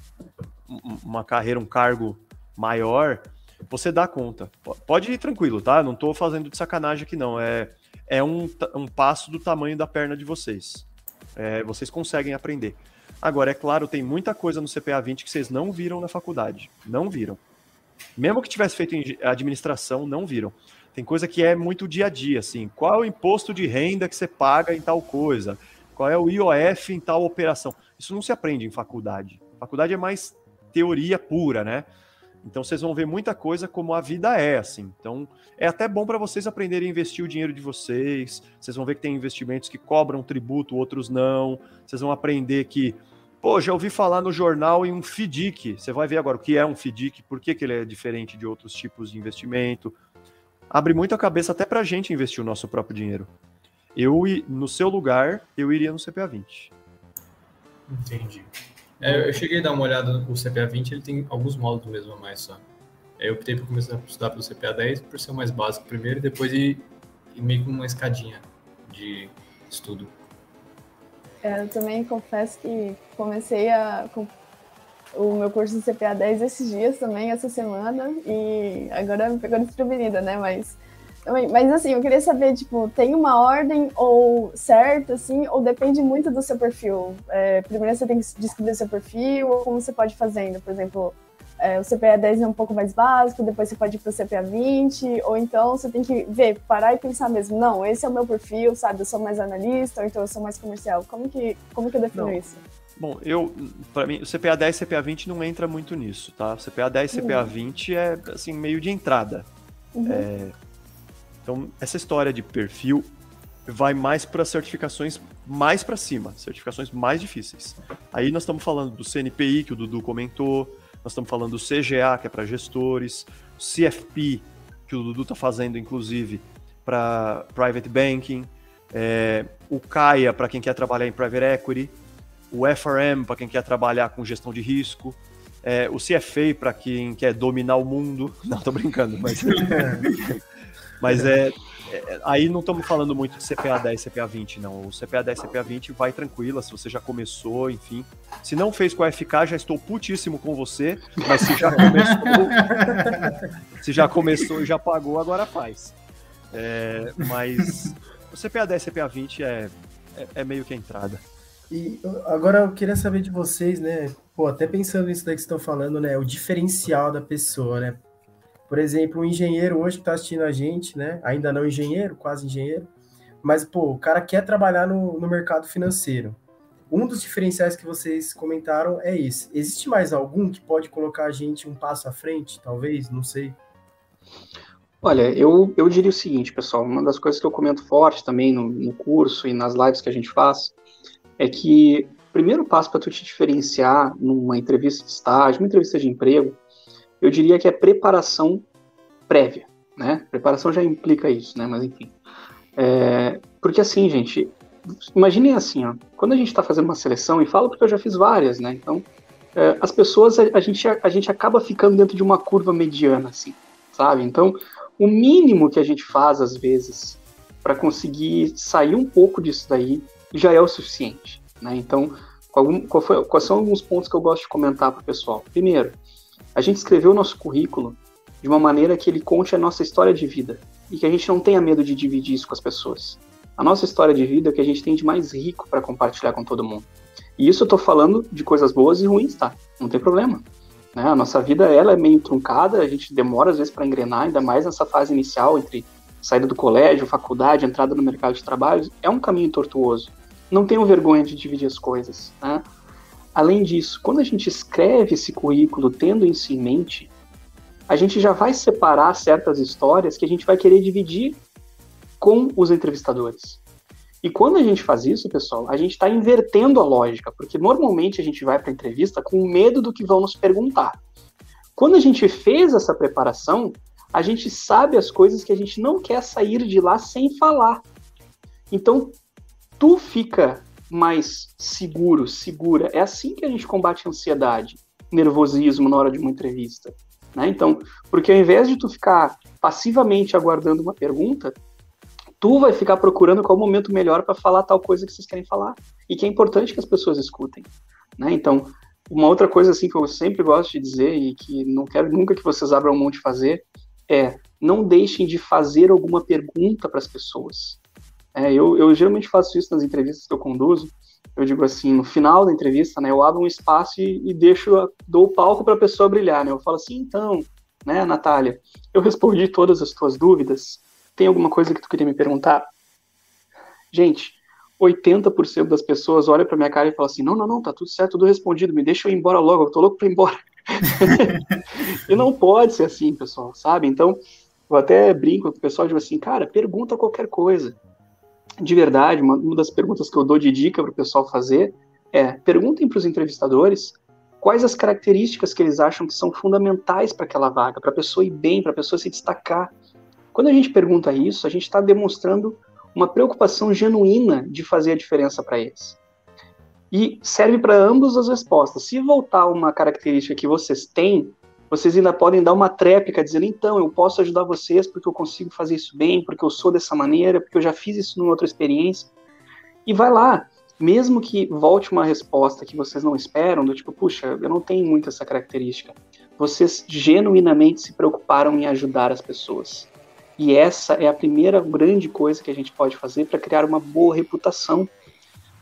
uma carreira, um cargo maior, você dá conta. Pode ir tranquilo, tá? Não estou fazendo de sacanagem aqui, não. É, é um, um passo do tamanho da perna de vocês. É, vocês conseguem aprender. Agora, é claro, tem muita coisa no CPA 20 que vocês não viram na faculdade. Não viram. Mesmo que tivesse feito em administração, não viram. Tem coisa que é muito dia a dia, assim. Qual é o imposto de renda que você paga em tal coisa? Qual é o IOF em tal operação? Isso não se aprende em faculdade. Faculdade é mais teoria pura, né? Então vocês vão ver muita coisa como a vida é, assim. Então é até bom para vocês aprenderem a investir o dinheiro de vocês. Vocês vão ver que tem investimentos que cobram tributo, outros não. Vocês vão aprender que, pô, já ouvi falar no jornal em um FDIC. Você vai ver agora o que é um FDIC, por que, que ele é diferente de outros tipos de investimento. Abre muito a cabeça até para a gente investir o nosso próprio dinheiro. Eu, no seu lugar, eu iria no CPA 20. Entendi. É, eu cheguei a dar uma olhada no CPA 20, ele tem alguns módulos mesmo a mais só. Eu optei por começar a estudar pelo CPA 10 por ser o mais básico primeiro e depois ir, ir meio com uma escadinha de estudo. É, eu também confesso que comecei a, o meu curso de CPA 10 esses dias também, essa semana, e agora me pegou desprevenida, né? Mas mas assim, eu queria saber, tipo, tem uma ordem ou certo, assim, ou depende muito do seu perfil? É, primeiro você tem que descobrir o seu perfil, ou como você pode fazendo, por exemplo, é, o CPA 10 é um pouco mais básico, depois você pode ir para o CPA 20, ou então você tem que ver, parar e pensar mesmo, não, esse é o meu perfil, sabe, eu sou mais analista, ou então eu sou mais comercial. Como que, como que eu defino não. isso? Bom, eu, para mim, o CPA 10 e CPA 20 não entra muito nisso, tá? CPA 10 e CPA 20 é, assim, meio de entrada. Uhum. É, então, essa história de perfil vai mais para certificações mais para cima, certificações mais difíceis. Aí nós estamos falando do CNPI, que o Dudu comentou, nós estamos falando do CGA, que é para gestores, CFP, que o Dudu está fazendo, inclusive, para private banking, é, o CAIA, para quem quer trabalhar em private equity, o FRM, para quem quer trabalhar com gestão de risco, é, o CFA, para quem quer dominar o mundo. Não, tô brincando, mas. Mas é. é, aí não estamos falando muito de CPA 10, CPA 20, não. O CPA 10, CPA 20 vai tranquila, se você já começou, enfim. Se não fez com a FK, já estou putíssimo com você, mas se já começou, se já começou e já pagou, agora faz. É, mas o CPA 10, CPA 20 é, é, é meio que a entrada. E agora eu queria saber de vocês, né? Pô, até pensando nisso daí que estão falando, né? O diferencial da pessoa, né? Por exemplo, um engenheiro hoje que está assistindo a gente, né? Ainda não engenheiro, quase engenheiro, mas, pô, o cara quer trabalhar no, no mercado financeiro. Um dos diferenciais que vocês comentaram é esse. Existe mais algum que pode colocar a gente um passo à frente, talvez? Não sei. Olha, eu, eu diria o seguinte, pessoal, uma das coisas que eu comento forte também no, no curso e nas lives que a gente faz, é que o primeiro passo para tu te diferenciar numa entrevista de estágio, uma entrevista de emprego, eu diria que é preparação prévia, né? Preparação já implica isso, né? Mas enfim. É, porque assim, gente, imaginem assim, ó, quando a gente está fazendo uma seleção, e falo porque eu já fiz várias, né? Então, é, as pessoas, a, a, gente, a, a gente acaba ficando dentro de uma curva mediana, assim, sabe? Então, o mínimo que a gente faz, às vezes, para conseguir sair um pouco disso daí, já é o suficiente, né? Então, qual, foi, quais são alguns pontos que eu gosto de comentar para o pessoal? Primeiro, a gente escreveu o nosso currículo de uma maneira que ele conte a nossa história de vida e que a gente não tenha medo de dividir isso com as pessoas. A nossa história de vida é o que a gente tem de mais rico para compartilhar com todo mundo. E isso eu estou falando de coisas boas e ruins, tá? Não tem problema. Né? A nossa vida ela é meio truncada, a gente demora às vezes para engrenar, ainda mais nessa fase inicial entre saída do colégio, faculdade, entrada no mercado de trabalho. É um caminho tortuoso. Não tenham vergonha de dividir as coisas. Né? Além disso, quando a gente escreve esse currículo tendo isso em mente, a gente já vai separar certas histórias que a gente vai querer dividir com os entrevistadores. E quando a gente faz isso, pessoal, a gente está invertendo a lógica, porque normalmente a gente vai para a entrevista com medo do que vão nos perguntar. Quando a gente fez essa preparação, a gente sabe as coisas que a gente não quer sair de lá sem falar. Então, tu fica mais seguro, segura. É assim que a gente combate a ansiedade, nervosismo na hora de uma entrevista. Né? Então, porque ao invés de tu ficar passivamente aguardando uma pergunta, tu vai ficar procurando qual o momento melhor para falar tal coisa que vocês querem falar e que é importante que as pessoas escutem. Né? Então, uma outra coisa assim que eu sempre gosto de dizer e que não quero nunca que vocês abram mão de fazer é não deixem de fazer alguma pergunta para as pessoas. É, eu, eu geralmente faço isso nas entrevistas que eu conduzo. Eu digo assim, no final da entrevista, né, eu abro um espaço e, e deixo, dou o palco para a pessoa brilhar, né? Eu falo assim, então, né, Natália, eu respondi todas as tuas dúvidas. Tem alguma coisa que tu queria me perguntar? Gente, 80% das pessoas olham para minha cara e falam assim: não, não, não, tá tudo certo, tudo respondido, me deixa eu ir embora logo, eu tô louco para ir embora. e não pode ser assim, pessoal, sabe? Então, eu até brinco com o pessoal digo assim: cara, pergunta qualquer coisa de verdade, uma, uma das perguntas que eu dou de dica para o pessoal fazer é: perguntem para os entrevistadores quais as características que eles acham que são fundamentais para aquela vaga, para a pessoa ir bem, para a pessoa se destacar. Quando a gente pergunta isso, a gente está demonstrando uma preocupação genuína de fazer a diferença para eles. E serve para ambas as respostas. Se voltar uma característica que vocês têm, vocês ainda podem dar uma tréplica dizendo, então, eu posso ajudar vocês porque eu consigo fazer isso bem, porque eu sou dessa maneira, porque eu já fiz isso numa outra experiência. E vai lá, mesmo que volte uma resposta que vocês não esperam, do tipo, puxa, eu não tenho muito essa característica. Vocês genuinamente se preocuparam em ajudar as pessoas. E essa é a primeira grande coisa que a gente pode fazer para criar uma boa reputação.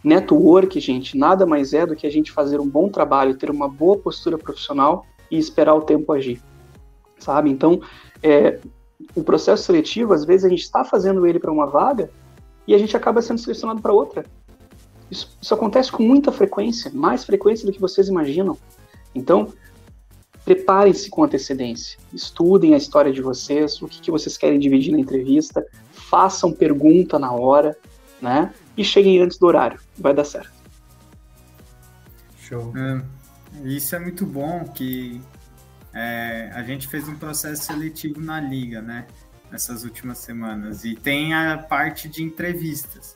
Network, gente, nada mais é do que a gente fazer um bom trabalho, ter uma boa postura profissional e esperar o tempo agir, sabe? Então, é, o processo seletivo, às vezes a gente está fazendo ele para uma vaga e a gente acaba sendo selecionado para outra. Isso, isso, acontece com muita frequência, mais frequência do que vocês imaginam. Então, preparem-se com antecedência, estudem a história de vocês, o que, que vocês querem dividir na entrevista, façam pergunta na hora, né? E cheguem antes do horário, vai dar certo. Show. É. Isso é muito bom que é, a gente fez um processo seletivo na liga, né? Nessas últimas semanas. E tem a parte de entrevistas.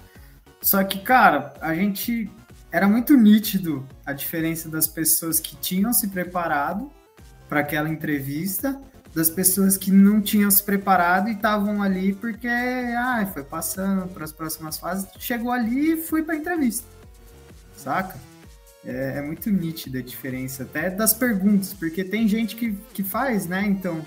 Só que, cara, a gente. Era muito nítido a diferença das pessoas que tinham se preparado para aquela entrevista das pessoas que não tinham se preparado e estavam ali porque ah, foi passando para as próximas fases, chegou ali e fui para a entrevista, saca? É, é, muito nítida a diferença, até das perguntas, porque tem gente que, que faz, né? Então,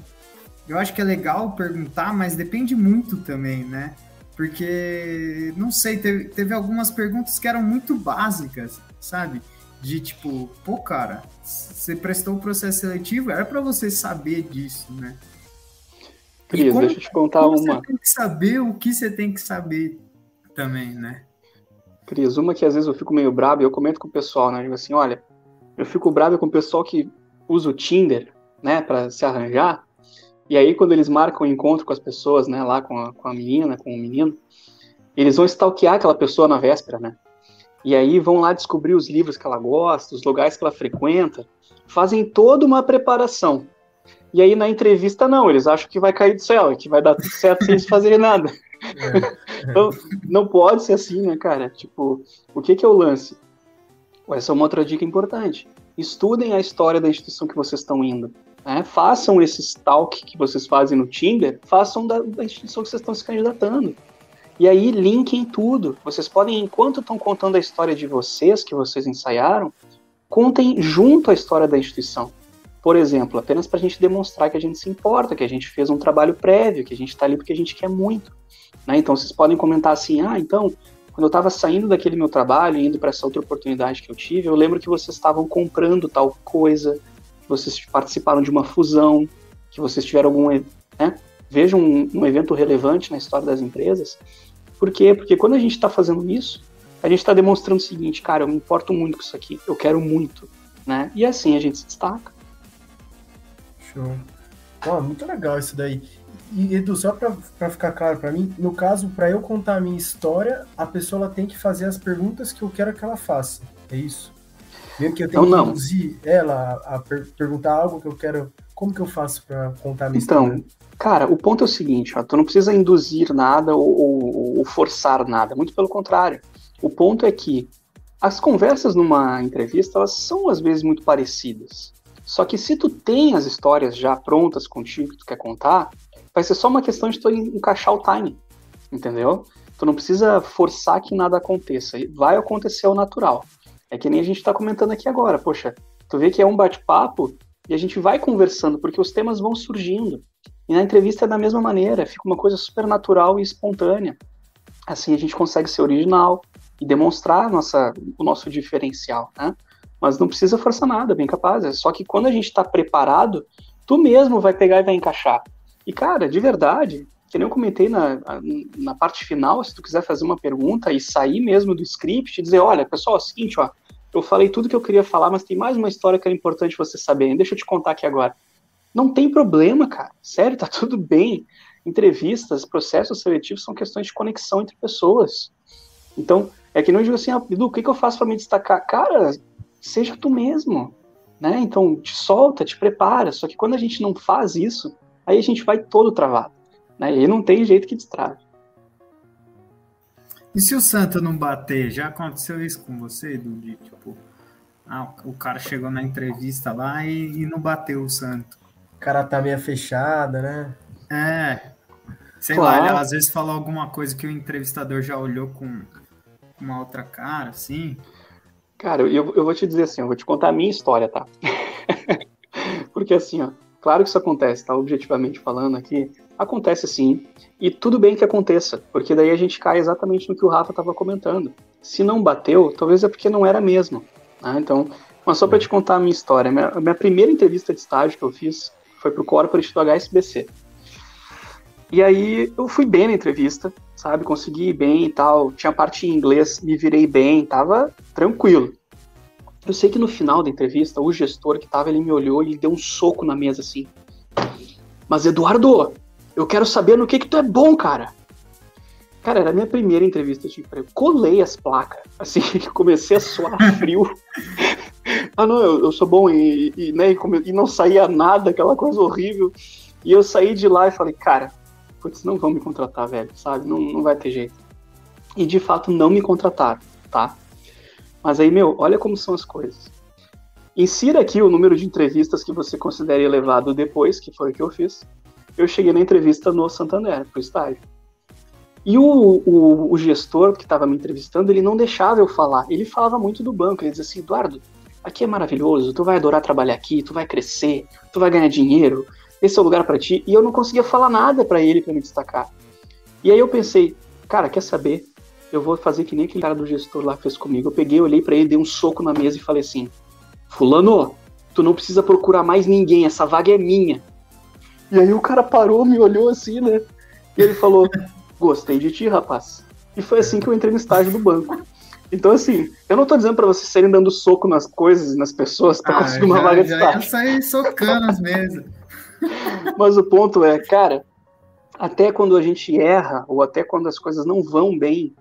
eu acho que é legal perguntar, mas depende muito também, né? Porque, não sei, teve, teve algumas perguntas que eram muito básicas, sabe? De tipo, pô, cara, você prestou o processo seletivo, era para você saber disso, né? Cris, deixa eu te contar uma. Você tem que saber o que você tem que saber também, né? Cris, uma que às vezes eu fico meio brabo e eu comento com o pessoal, né? Eu digo assim, olha, eu fico brabo com o pessoal que usa o Tinder, né, para se arranjar, e aí, quando eles marcam o um encontro com as pessoas, né, lá com a, com a menina, com o menino, eles vão stalkear aquela pessoa na véspera, né? E aí vão lá descobrir os livros que ela gosta, os lugares que ela frequenta, fazem toda uma preparação. E aí na entrevista não, eles acham que vai cair do céu, que vai dar tudo certo sem eles fazerem nada. Então, não pode ser assim, né, cara? Tipo, o que que é o lance? Essa é uma outra dica importante. Estudem a história da instituição que vocês estão indo. Né? Façam esse stalk que vocês fazem no Tinder, façam da, da instituição que vocês estão se candidatando. E aí linkem tudo. Vocês podem, enquanto estão contando a história de vocês, que vocês ensaiaram, contem junto a história da instituição. Por exemplo, apenas para a gente demonstrar que a gente se importa, que a gente fez um trabalho prévio, que a gente está ali porque a gente quer muito. Né? Então vocês podem comentar assim, ah, então, quando eu estava saindo daquele meu trabalho, indo para essa outra oportunidade que eu tive, eu lembro que vocês estavam comprando tal coisa, vocês participaram de uma fusão, que vocês tiveram algum. Né? Um, um evento relevante na história das empresas. Por quê? Porque quando a gente está fazendo isso, a gente está demonstrando o seguinte, cara, eu me importo muito com isso aqui, eu quero muito, né? E assim a gente se destaca. Show. Oh, muito legal isso daí. E, Edu, só para ficar claro para mim, no caso, para eu contar a minha história, a pessoa tem que fazer as perguntas que eu quero que ela faça. É isso? Meio que eu tenho então, que induzir ela a per perguntar algo que eu quero. Como que eu faço para contar a minha então, história? Cara, o ponto é o seguinte, ó, tu não precisa induzir nada ou, ou, ou forçar nada, muito pelo contrário. O ponto é que as conversas numa entrevista, elas são às vezes muito parecidas. Só que se tu tem as histórias já prontas contigo que tu quer contar, vai ser só uma questão de tu encaixar o timing, entendeu? Tu não precisa forçar que nada aconteça, vai acontecer o natural. É que nem a gente está comentando aqui agora. Poxa, tu vê que é um bate-papo e a gente vai conversando, porque os temas vão surgindo. E na entrevista é da mesma maneira, fica uma coisa super natural e espontânea. Assim a gente consegue ser original e demonstrar nossa, o nosso diferencial, né? Mas não precisa forçar nada, bem capaz. É só que quando a gente está preparado, tu mesmo vai pegar e vai encaixar. E, cara, de verdade, que nem eu comentei na, na parte final, se tu quiser fazer uma pergunta e sair mesmo do script e dizer, olha, pessoal, é o seguinte, ó, eu falei tudo que eu queria falar, mas tem mais uma história que é importante você saber. Deixa eu te contar aqui agora. Não tem problema, cara. Sério, tá tudo bem. Entrevistas, processos seletivos são questões de conexão entre pessoas. Então, é que não digo assim, ah, Edu, o que, que eu faço para me destacar? Cara, seja tu mesmo. Né? Então, te solta, te prepara. Só que quando a gente não faz isso, aí a gente vai todo travado. Né? E não tem jeito que destrave. E se o Santa não bater? Já aconteceu isso com você, Edu? De, tipo, ah, o cara chegou na entrevista lá e, e não bateu o Santo. O cara tá meio fechada, né? É. Sei claro. lá, às vezes falou alguma coisa que o entrevistador já olhou com uma outra cara, assim. Cara, eu, eu vou te dizer assim, eu vou te contar a minha história, tá? Porque assim, ó, claro que isso acontece, tá? Objetivamente falando aqui, acontece sim. E tudo bem que aconteça, porque daí a gente cai exatamente no que o Rafa estava comentando. Se não bateu, talvez é porque não era mesmo. Né? Então, mas só para te contar a minha história, minha, minha primeira entrevista de estágio que eu fiz foi para o corporate do HSBC. E aí eu fui bem na entrevista, sabe? Consegui ir bem e tal. Tinha parte em inglês, me virei bem, tava tranquilo. Eu sei que no final da entrevista, o gestor que tava, ele me olhou e deu um soco na mesa assim. Mas Eduardo, eu quero saber no que que tu é bom, cara. Cara, era a minha primeira entrevista de emprego. Colei as placas, assim, comecei a suar frio. ah, não, eu, eu sou bom e, e, né, e não saía nada, aquela coisa horrível. E eu saí de lá e falei, cara, putz, não vão me contratar, velho, sabe? Não, não vai ter jeito. E de fato não me contrataram, tá? Mas aí, meu, olha como são as coisas. insira aqui o número de entrevistas que você considere elevado depois, que foi o que eu fiz. Eu cheguei na entrevista no Santander, pro estágio. E o, o, o gestor que estava me entrevistando, ele não deixava eu falar. Ele falava muito do banco. Ele dizia assim, Eduardo, aqui é maravilhoso, tu vai adorar trabalhar aqui, tu vai crescer, tu vai ganhar dinheiro, esse é o lugar para ti. E eu não conseguia falar nada para ele para me destacar. E aí eu pensei, cara, quer saber? Eu vou fazer que nem aquele cara do gestor lá fez comigo. Eu peguei, olhei para ele, dei um soco na mesa e falei assim: Fulano, tu não precisa procurar mais ninguém, essa vaga é minha. E aí o cara parou, me olhou assim, né? E ele falou: Gostei de ti, rapaz. E foi assim que eu entrei no estágio do banco. Então, assim, eu não tô dizendo para vocês serem dando soco nas coisas, nas pessoas, pra ah, conseguir uma vaga de estágio. Eu saí socando as mesas. Mas o ponto é, cara, até quando a gente erra, ou até quando as coisas não vão bem,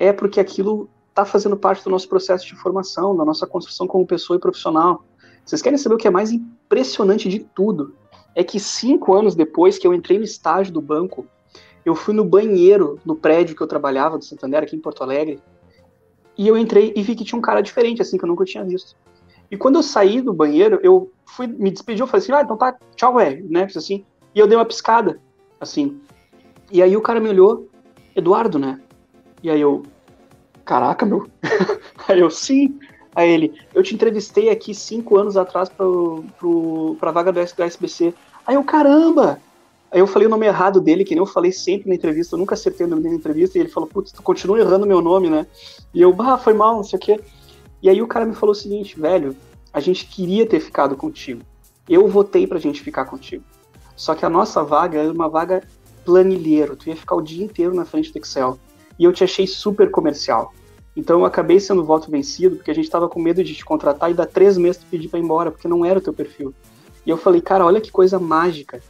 é porque aquilo está fazendo parte do nosso processo de formação, da nossa construção como pessoa e profissional. Vocês querem saber o que é mais impressionante de tudo? É que cinco anos depois que eu entrei no estágio do banco, eu fui no banheiro no prédio que eu trabalhava do Santander, aqui em Porto Alegre, e eu entrei e vi que tinha um cara diferente, assim, que eu nunca tinha visto. E quando eu saí do banheiro, eu fui me despedir, eu falei assim, ah, então tá, tchau, velho, né, assim, e eu dei uma piscada, assim. E aí o cara me olhou, Eduardo, né? E aí eu, caraca, meu. aí eu, sim. Aí ele, eu te entrevistei aqui cinco anos atrás pro, pro, pra vaga do SBC. Aí eu, caramba! Aí eu falei o nome errado dele, que nem eu falei sempre na entrevista, eu nunca acertei o nome dele na entrevista, e ele falou, putz, tu continua errando meu nome, né? E eu, bah, foi mal, não sei o quê. E aí o cara me falou o seguinte, velho, a gente queria ter ficado contigo. Eu votei pra gente ficar contigo. Só que a nossa vaga era uma vaga planilheiro, tu ia ficar o dia inteiro na frente do Excel. E eu te achei super comercial. Então eu acabei sendo voto vencido, porque a gente estava com medo de te contratar e dar três meses tu pedir para ir embora, porque não era o teu perfil. E eu falei, cara, olha que coisa mágica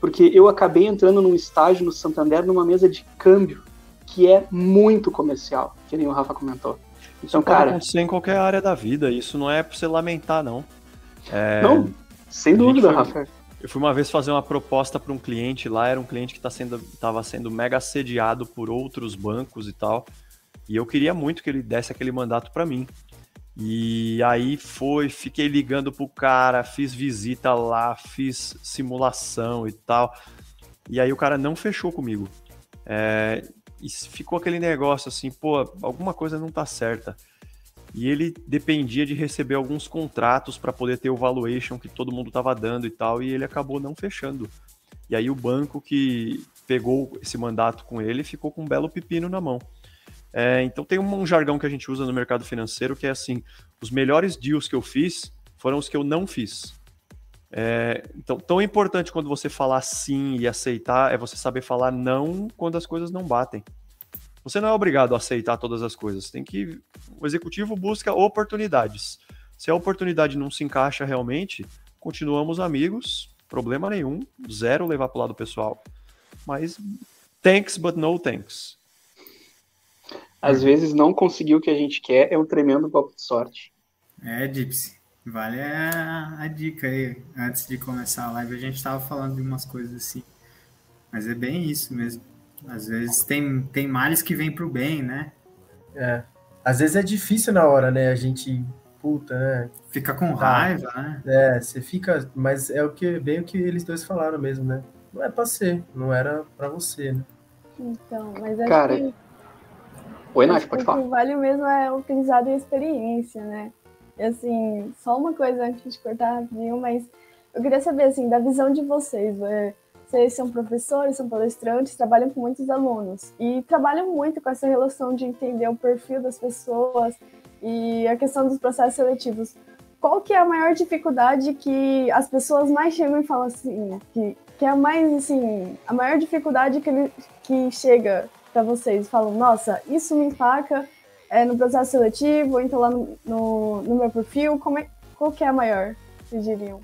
porque eu acabei entrando num estágio no Santander numa mesa de câmbio que é muito comercial, que nem o Rafa comentou. Então, isso cara, pode em qualquer área da vida, isso não é para você lamentar não. É... Não, sem dúvida, foi, Rafa. Eu fui uma vez fazer uma proposta para um cliente lá, era um cliente que tá sendo, estava sendo mega assediado por outros bancos e tal, e eu queria muito que ele desse aquele mandato para mim. E aí foi, fiquei ligando pro cara, fiz visita lá, fiz simulação e tal. E aí o cara não fechou comigo. É, e ficou aquele negócio assim, pô, alguma coisa não tá certa. E ele dependia de receber alguns contratos para poder ter o valuation que todo mundo tava dando e tal, e ele acabou não fechando. E aí o banco que pegou esse mandato com ele ficou com um belo pepino na mão. É, então tem um, um, jargão que a gente usa no mercado financeiro que é assim: os melhores deals que eu fiz foram os que eu não fiz. É, então, tão importante quando você falar sim e aceitar é você saber falar não quando as coisas não batem. Você não é obrigado a aceitar todas as coisas. Tem que o executivo busca oportunidades. Se a oportunidade não se encaixa realmente, continuamos amigos, problema nenhum, zero levar para o lado pessoal. Mas thanks but no thanks às vezes não conseguir o que a gente quer é um tremendo golpe de sorte. É, Dipsy. Vale a, a, dica aí. Antes de começar a live, a gente estava falando de umas coisas assim. Mas é bem isso mesmo. Às vezes tem, tem males que vêm pro bem, né? É. Às vezes é difícil na hora, né? A gente. Puta, né? Fica com tá. raiva, né? É, você fica. Mas é o que bem o que eles dois falaram mesmo, né? Não é pra ser, não era pra você, né? Então, mas acho Cara, que Oi, Nath, pode falar. O que vale mesmo é utilizado em experiência, né? E, assim, só uma coisa antes de cortar rapidinho, mas eu queria saber, assim, da visão de vocês. É, vocês são professores, são palestrantes, trabalham com muitos alunos e trabalham muito com essa relação de entender o perfil das pessoas e a questão dos processos seletivos. Qual que é a maior dificuldade que as pessoas mais chegam e falam assim, que, que é a mais, assim, a maior dificuldade que, ele, que chega para vocês falam, nossa, isso me empaca é, no processo seletivo, ou então lá no, no, no, meu perfil, como é, qual que é a maior, vocês diriam?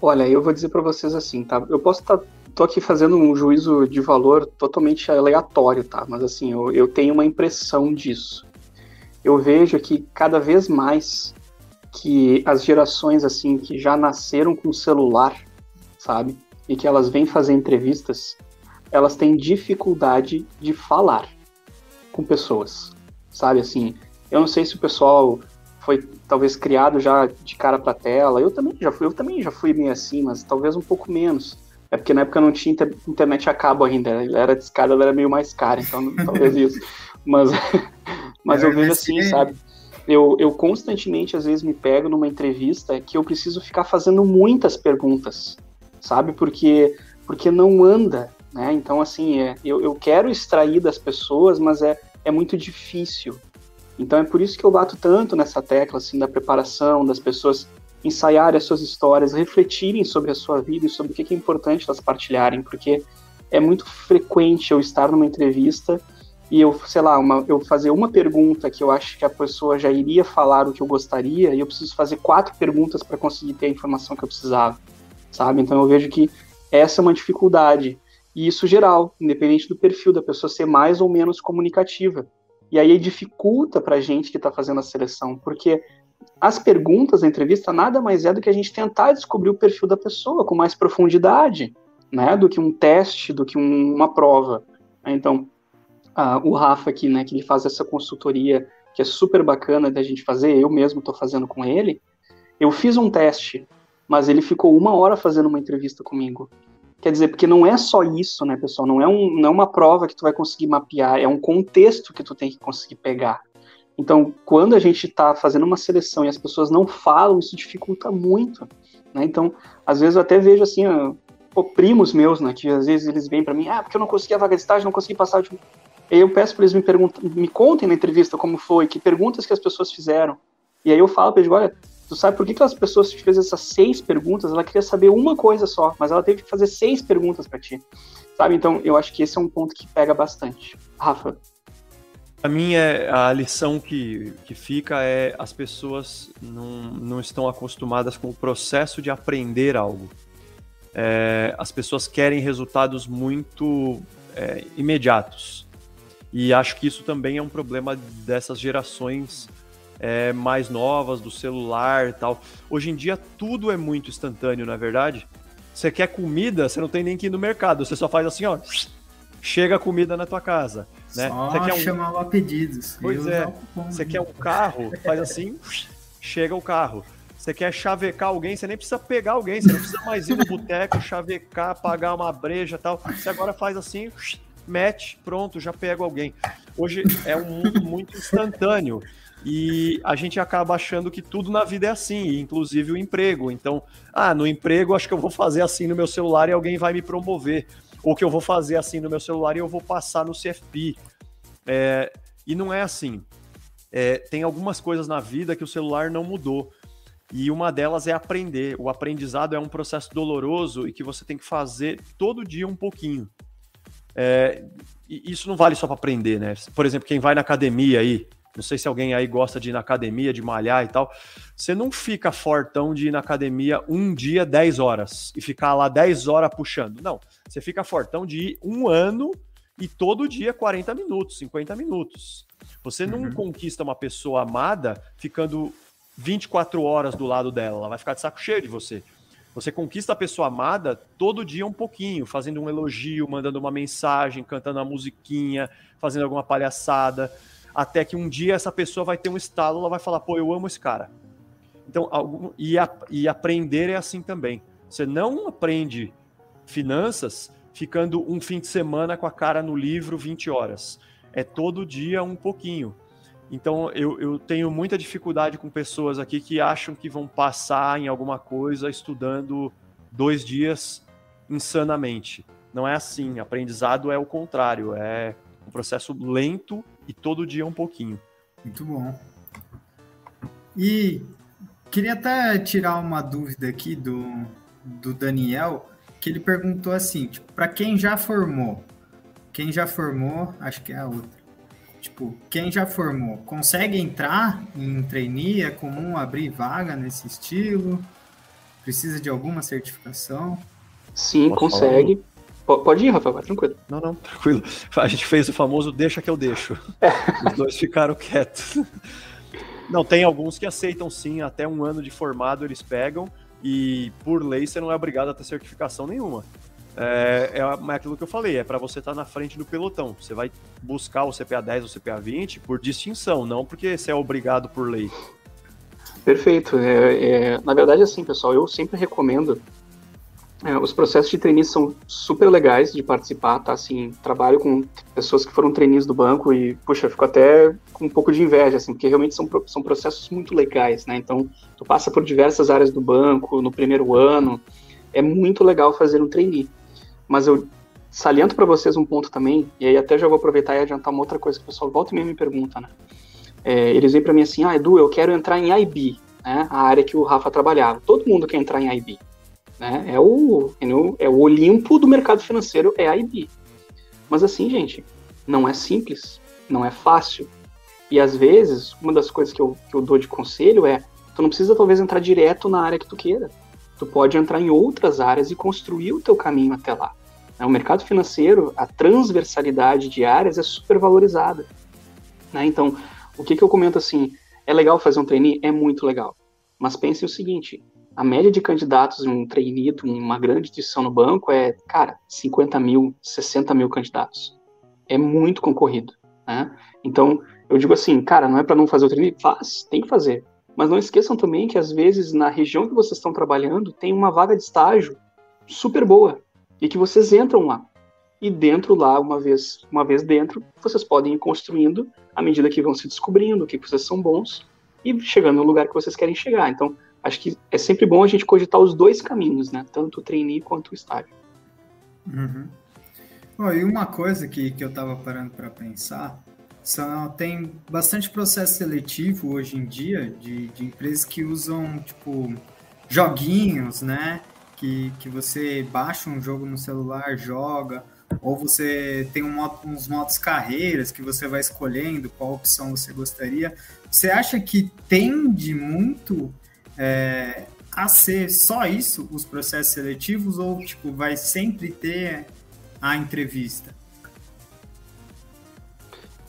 Olha, eu vou dizer para vocês assim, tá? Eu posso estar tá, tô aqui fazendo um juízo de valor totalmente aleatório, tá? Mas assim, eu, eu tenho uma impressão disso. Eu vejo que cada vez mais que as gerações assim que já nasceram com celular, sabe? E que elas vêm fazer entrevistas, elas têm dificuldade de falar com pessoas, sabe? Assim, eu não sei se o pessoal foi talvez criado já de cara para tela. Eu também já fui, eu também já fui meio assim, mas talvez um pouco menos. É porque na época não tinha internet a cabo ainda, ela era discada, ela era meio mais cara, então talvez isso. Mas, mas eu vejo assim, sabe? Eu, eu constantemente, às vezes, me pego numa entrevista que eu preciso ficar fazendo muitas perguntas, sabe? Porque, porque não anda, né? Então, assim, é, eu, eu quero extrair das pessoas, mas é, é muito difícil. Então é por isso que eu bato tanto nessa tecla assim da preparação, das pessoas ensaiarem as suas histórias, refletirem sobre a sua vida e sobre o que é importante elas partilharem, porque é muito frequente eu estar numa entrevista e eu, sei lá, uma, eu fazer uma pergunta que eu acho que a pessoa já iria falar o que eu gostaria e eu preciso fazer quatro perguntas para conseguir ter a informação que eu precisava, sabe? Então eu vejo que essa é uma dificuldade e isso geral, independente do perfil da pessoa ser mais ou menos comunicativa. E aí dificulta para a gente que está fazendo a seleção, porque as perguntas da entrevista nada mais é do que a gente tentar descobrir o perfil da pessoa com mais profundidade, né, do que um teste, do que um, uma prova. Então, o Rafa aqui, né, que ele faz essa consultoria que é super bacana da gente fazer, eu mesmo estou fazendo com ele. Eu fiz um teste, mas ele ficou uma hora fazendo uma entrevista comigo. Quer dizer, porque não é só isso, né, pessoal? Não é, um, não é uma prova que tu vai conseguir mapear, é um contexto que tu tem que conseguir pegar. Então, quando a gente está fazendo uma seleção e as pessoas não falam, isso dificulta muito. Né? Então, às vezes eu até vejo assim, ó, primos meus, né, que às vezes eles vêm para mim, ah, porque eu não consegui a vaga de estágio, não consegui passar. De... Eu peço para eles me me contem na entrevista como foi, que perguntas que as pessoas fizeram. E aí eu falo para eles, olha, Tu sabe por que, as pessoas te fez essas seis perguntas? Ela queria saber uma coisa só, mas ela teve que fazer seis perguntas para ti. Sabe? Então, eu acho que esse é um ponto que pega bastante. Rafa. A mim, é, a lição que, que fica é as pessoas não, não estão acostumadas com o processo de aprender algo. É, as pessoas querem resultados muito é, imediatos. E acho que isso também é um problema dessas gerações é, mais novas, do celular e tal. Hoje em dia tudo é muito instantâneo, na é verdade. Você quer comida, você não tem nem que ir no mercado, você só faz assim, ó, chega a comida na tua casa. Né? Só você quer um... chamar lá pedidos. Pois é, você quer um carro, faz assim, chega o carro. Você quer chavecar alguém, você nem precisa pegar alguém, você não precisa mais ir no boteco, chavecar, pagar uma breja tal. Você agora faz assim, mete, pronto, já pega alguém. Hoje é um mundo muito instantâneo. E a gente acaba achando que tudo na vida é assim, inclusive o emprego. Então, ah, no emprego acho que eu vou fazer assim no meu celular e alguém vai me promover. Ou que eu vou fazer assim no meu celular e eu vou passar no CFP. É, e não é assim. É, tem algumas coisas na vida que o celular não mudou. E uma delas é aprender. O aprendizado é um processo doloroso e que você tem que fazer todo dia um pouquinho. É, isso não vale só para aprender, né? Por exemplo, quem vai na academia aí, não sei se alguém aí gosta de ir na academia, de malhar e tal. Você não fica fortão de ir na academia um dia 10 horas e ficar lá 10 horas puxando. Não. Você fica fortão de ir um ano e todo dia 40 minutos, 50 minutos. Você não uhum. conquista uma pessoa amada ficando 24 horas do lado dela. Ela vai ficar de saco cheio de você. Você conquista a pessoa amada todo dia um pouquinho, fazendo um elogio, mandando uma mensagem, cantando uma musiquinha, fazendo alguma palhaçada até que um dia essa pessoa vai ter um estalo, ela vai falar, pô, eu amo esse cara. Então, algum, e, a, e aprender é assim também. Você não aprende finanças ficando um fim de semana com a cara no livro 20 horas. É todo dia um pouquinho. Então, eu, eu tenho muita dificuldade com pessoas aqui que acham que vão passar em alguma coisa estudando dois dias insanamente. Não é assim. Aprendizado é o contrário. É processo lento e todo dia um pouquinho. Muito bom. E queria até tirar uma dúvida aqui do, do Daniel, que ele perguntou assim, tipo, para quem já formou, quem já formou, acho que é a outra. Tipo, quem já formou, consegue entrar em trainee? É comum abrir vaga nesse estilo? Precisa de alguma certificação? Sim, Posso consegue. Falar? Pode ir, Rafael, tranquilo. Não, não, tranquilo. A gente fez o famoso deixa que eu deixo. É. Os dois ficaram quietos. Não, tem alguns que aceitam sim, até um ano de formado eles pegam, e por lei você não é obrigado a ter certificação nenhuma. É, é, é aquilo que eu falei, é para você estar tá na frente do pelotão. Você vai buscar o CPA 10 ou o CPA 20 por distinção, não porque você é obrigado por lei. Perfeito. É, é, na verdade, assim, pessoal, eu sempre recomendo. É, os processos de trainee são super legais de participar, tá? Assim, trabalho com pessoas que foram trainees do banco e, puxa, fico até com um pouco de inveja, assim, porque realmente são, são processos muito legais, né? Então, tu passa por diversas áreas do banco no primeiro ano, é muito legal fazer um trainee. Mas eu saliento para vocês um ponto também, e aí até já vou aproveitar e adiantar uma outra coisa que o pessoal volta e me pergunta, né? É, eles vêm para mim assim, ah, Edu, eu quero entrar em IB, né? A área que o Rafa trabalhava. Todo mundo quer entrar em IB. Né? É, o, é o Olimpo do mercado financeiro, é IB. Mas assim, gente, não é simples, não é fácil. E às vezes, uma das coisas que eu, que eu dou de conselho é, tu não precisa talvez entrar direto na área que tu queira. Tu pode entrar em outras áreas e construir o teu caminho até lá. O mercado financeiro, a transversalidade de áreas é super valorizada. Né? Então, o que, que eu comento assim? É legal fazer um trainee? É muito legal. Mas pense o seguinte: a média de candidatos em um trainee, em uma grande instituição no banco, é, cara, 50 mil, 60 mil candidatos. É muito concorrido. Né? Então, eu digo assim, cara, não é para não fazer o trainee? Faz, tem que fazer. Mas não esqueçam também que, às vezes, na região que vocês estão trabalhando, tem uma vaga de estágio super boa e que vocês entram lá. E dentro lá, uma vez, uma vez dentro, vocês podem ir construindo à medida que vão se descobrindo que vocês são bons e chegando no lugar que vocês querem chegar. Então, acho que é sempre bom a gente cogitar os dois caminhos, né? Tanto o trainee quanto o estágio. Uhum. Oh, e uma coisa que, que eu estava parando para pensar, são, tem bastante processo seletivo hoje em dia de, de empresas que usam, tipo, joguinhos, né? que, que você baixa um jogo no celular, joga, ou você tem um uns modos carreiras que você vai escolhendo qual opção você gostaria. Você acha que tende muito é, a ser só isso, os processos seletivos, ou tipo, vai sempre ter a entrevista?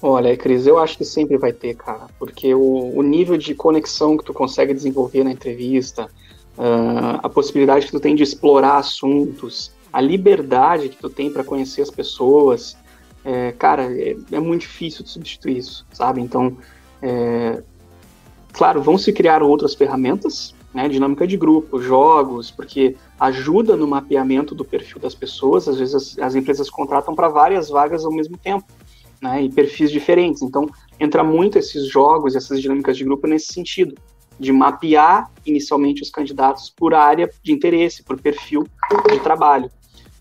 Olha, Cris, eu acho que sempre vai ter, cara, porque o, o nível de conexão que tu consegue desenvolver na entrevista, uh, a possibilidade que tu tem de explorar assuntos, a liberdade que tu tem para conhecer as pessoas, é, cara, é, é, muito difícil de substituir isso, sabe? Então, é, claro, vão se criar outras ferramentas, né, dinâmica de grupo, jogos, porque ajuda no mapeamento do perfil das pessoas. Às vezes as, as empresas contratam para várias vagas ao mesmo tempo, né, e perfis diferentes. Então, entra muito esses jogos, essas dinâmicas de grupo nesse sentido de mapear inicialmente os candidatos por área de interesse, por perfil de trabalho.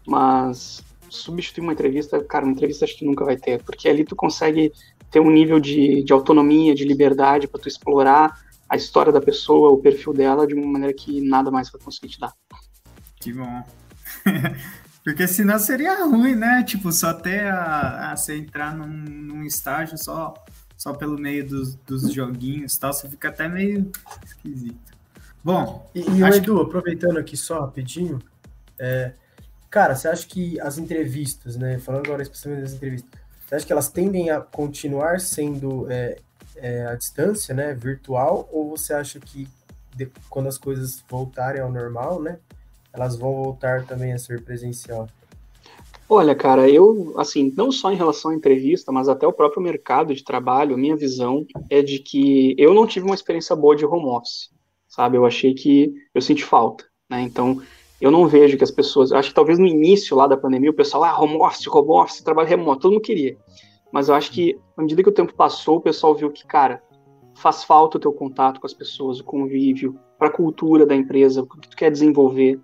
Mas substituir uma entrevista, cara, uma entrevista acho que nunca vai ter, porque ali tu consegue ter um nível de, de autonomia, de liberdade para tu explorar a história da pessoa, o perfil dela de uma maneira que nada mais vai conseguir te dar. Que bom. Porque senão seria ruim, né? Tipo, só ter a, a você entrar num, num estágio só só pelo meio dos, dos joguinhos e tal, você fica até meio esquisito. Bom. E, e Edu, que... aproveitando aqui só rapidinho, é, cara, você acha que as entrevistas, né? Falando agora especialmente das entrevistas, você acha que elas tendem a continuar sendo é, é, à distância, né? Virtual, ou você acha que de, quando as coisas voltarem ao normal, né? Elas vão voltar também a ser presencial? Olha, cara, eu, assim, não só em relação à entrevista, mas até o próprio mercado de trabalho, minha visão é de que eu não tive uma experiência boa de home office, sabe? Eu achei que eu senti falta, né? Então, eu não vejo que as pessoas, acho que talvez no início lá da pandemia o pessoal, ah, home office, home office, trabalho remoto, todo mundo queria. Mas eu acho que, à medida que o tempo passou, o pessoal viu que, cara, faz falta o teu contato com as pessoas, o convívio, para a cultura da empresa, o que tu quer desenvolver,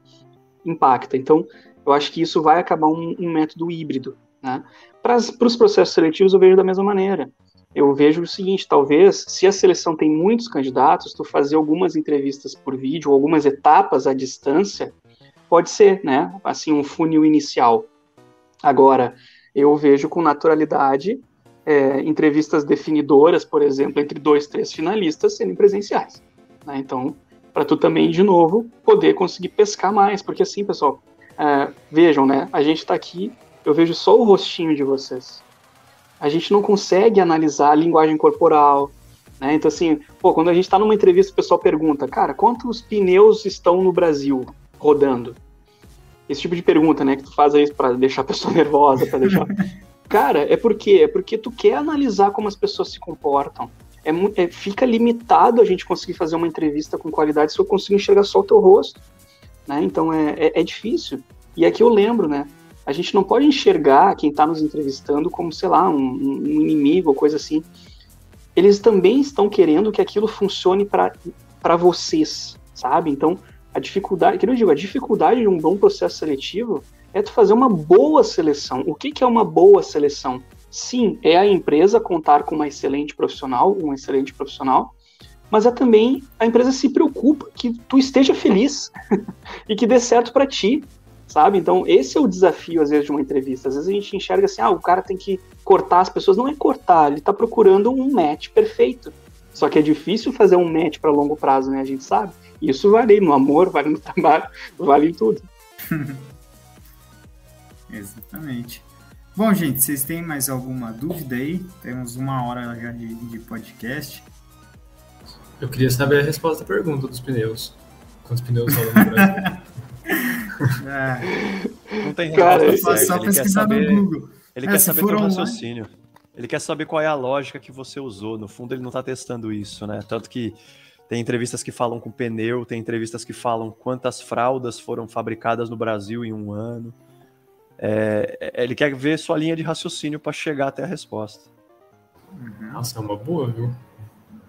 impacta. Então, eu acho que isso vai acabar um, um método híbrido. Né? Para os processos seletivos, eu vejo da mesma maneira. Eu vejo o seguinte: talvez, se a seleção tem muitos candidatos, tu fazer algumas entrevistas por vídeo, algumas etapas à distância, pode ser, né? Assim, um funil inicial. Agora, eu vejo com naturalidade é, entrevistas definidoras, por exemplo, entre dois, três finalistas serem presenciais. Né? Então, para tu também, de novo, poder conseguir pescar mais, porque assim, pessoal, é, vejam, né? A gente está aqui, eu vejo só o rostinho de vocês. A gente não consegue analisar a linguagem corporal, né? Então, assim, pô, quando a gente está numa entrevista, o pessoal pergunta, cara, quantos pneus estão no Brasil rodando? Esse tipo de pergunta, né? Que tu faz aí para deixar a pessoa nervosa, para deixar. Cara, é porque é porque tu quer analisar como as pessoas se comportam. é, é, fica limitado a gente conseguir fazer uma entrevista com qualidade se eu consigo enxergar só o teu rosto. Né? Então é, é, é difícil. E aqui eu lembro, né? A gente não pode enxergar quem está nos entrevistando como, sei lá, um, um inimigo ou coisa assim. Eles também estão querendo que aquilo funcione para vocês, sabe? Então, a dificuldade, que eu digo, a dificuldade de um bom processo seletivo é tu fazer uma boa seleção. O que, que é uma boa seleção? Sim, é a empresa contar com uma excelente profissional, um excelente profissional, mas é também a empresa se preocupa que tu esteja feliz e que dê certo para ti, sabe? Então, esse é o desafio, às vezes, de uma entrevista. Às vezes a gente enxerga assim, ah, o cara tem que cortar as pessoas. Não é cortar, ele está procurando um match perfeito. Só que é difícil fazer um match para longo prazo, né? A gente sabe. Isso vale no amor, vale no trabalho, vale em tudo. Exatamente. Bom, gente, vocês têm mais alguma dúvida aí? Temos uma hora já de, de podcast. Eu queria saber a resposta da pergunta dos pneus. Quantos pneus rolam no Brasil? é. Não tem Cara, resposta. Só ele quer saber, no Google. Ele é, quer saber teu raciocínio. Ele quer saber qual é a lógica que você usou. No fundo, ele não está testando isso, né? Tanto que tem entrevistas que falam com pneu, tem entrevistas que falam quantas fraldas foram fabricadas no Brasil em um ano. É, é, ele quer ver sua linha de raciocínio para chegar até a resposta. Uhum. Nossa, é uma boa, viu?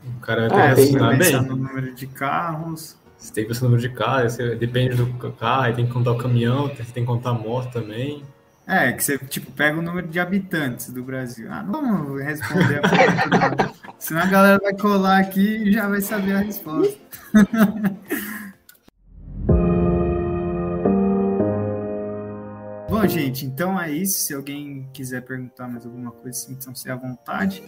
O cara ah, tem que pensar bem. no número de carros. Você tem que pensar no número de carros, depende do carro, tem que contar o caminhão, tem que contar a moto também. É, que você, tipo, pega o número de habitantes do Brasil. Ah, não vamos responder a pergunta, Senão a galera vai colar aqui e já vai saber a resposta. Bom, gente, então é isso. Se alguém quiser perguntar mais alguma coisa, sintam-se à vontade.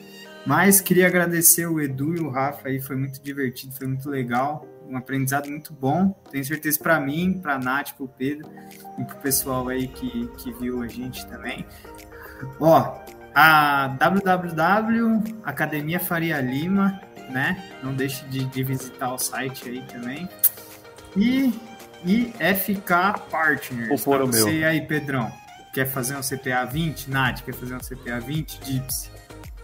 Mas queria agradecer o Edu e o Rafa aí, foi muito divertido, foi muito legal, um aprendizado muito bom. Tenho certeza para mim, para a Nath, para o Pedro e para o pessoal aí que, que viu a gente também. Ó, a www Academia Faria Lima, né? Não deixe de, de visitar o site aí também. E e FK Partners. Vou pôr o você meu. aí, Pedrão, quer fazer um CPA 20? Nath, quer fazer um CPA 20? Dips.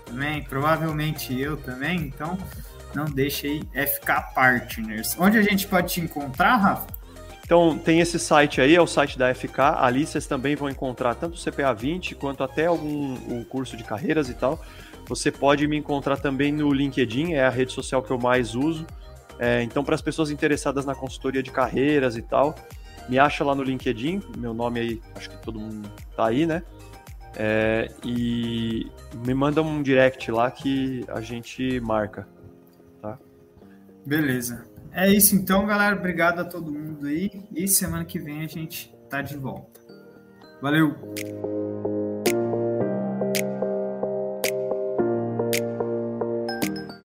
Também, provavelmente eu também, então não deixe aí FK Partners. Onde a gente pode te encontrar, Rafa? Então, tem esse site aí, é o site da FK. Ali vocês também vão encontrar tanto o CPA 20 quanto até algum o curso de carreiras e tal. Você pode me encontrar também no LinkedIn, é a rede social que eu mais uso. É, então, para as pessoas interessadas na consultoria de carreiras e tal, me acha lá no LinkedIn, meu nome aí, acho que todo mundo tá aí, né? É, e me manda um direct lá que a gente marca? Beleza. É isso então, galera. Obrigado a todo mundo aí. E semana que vem a gente tá de volta. Valeu!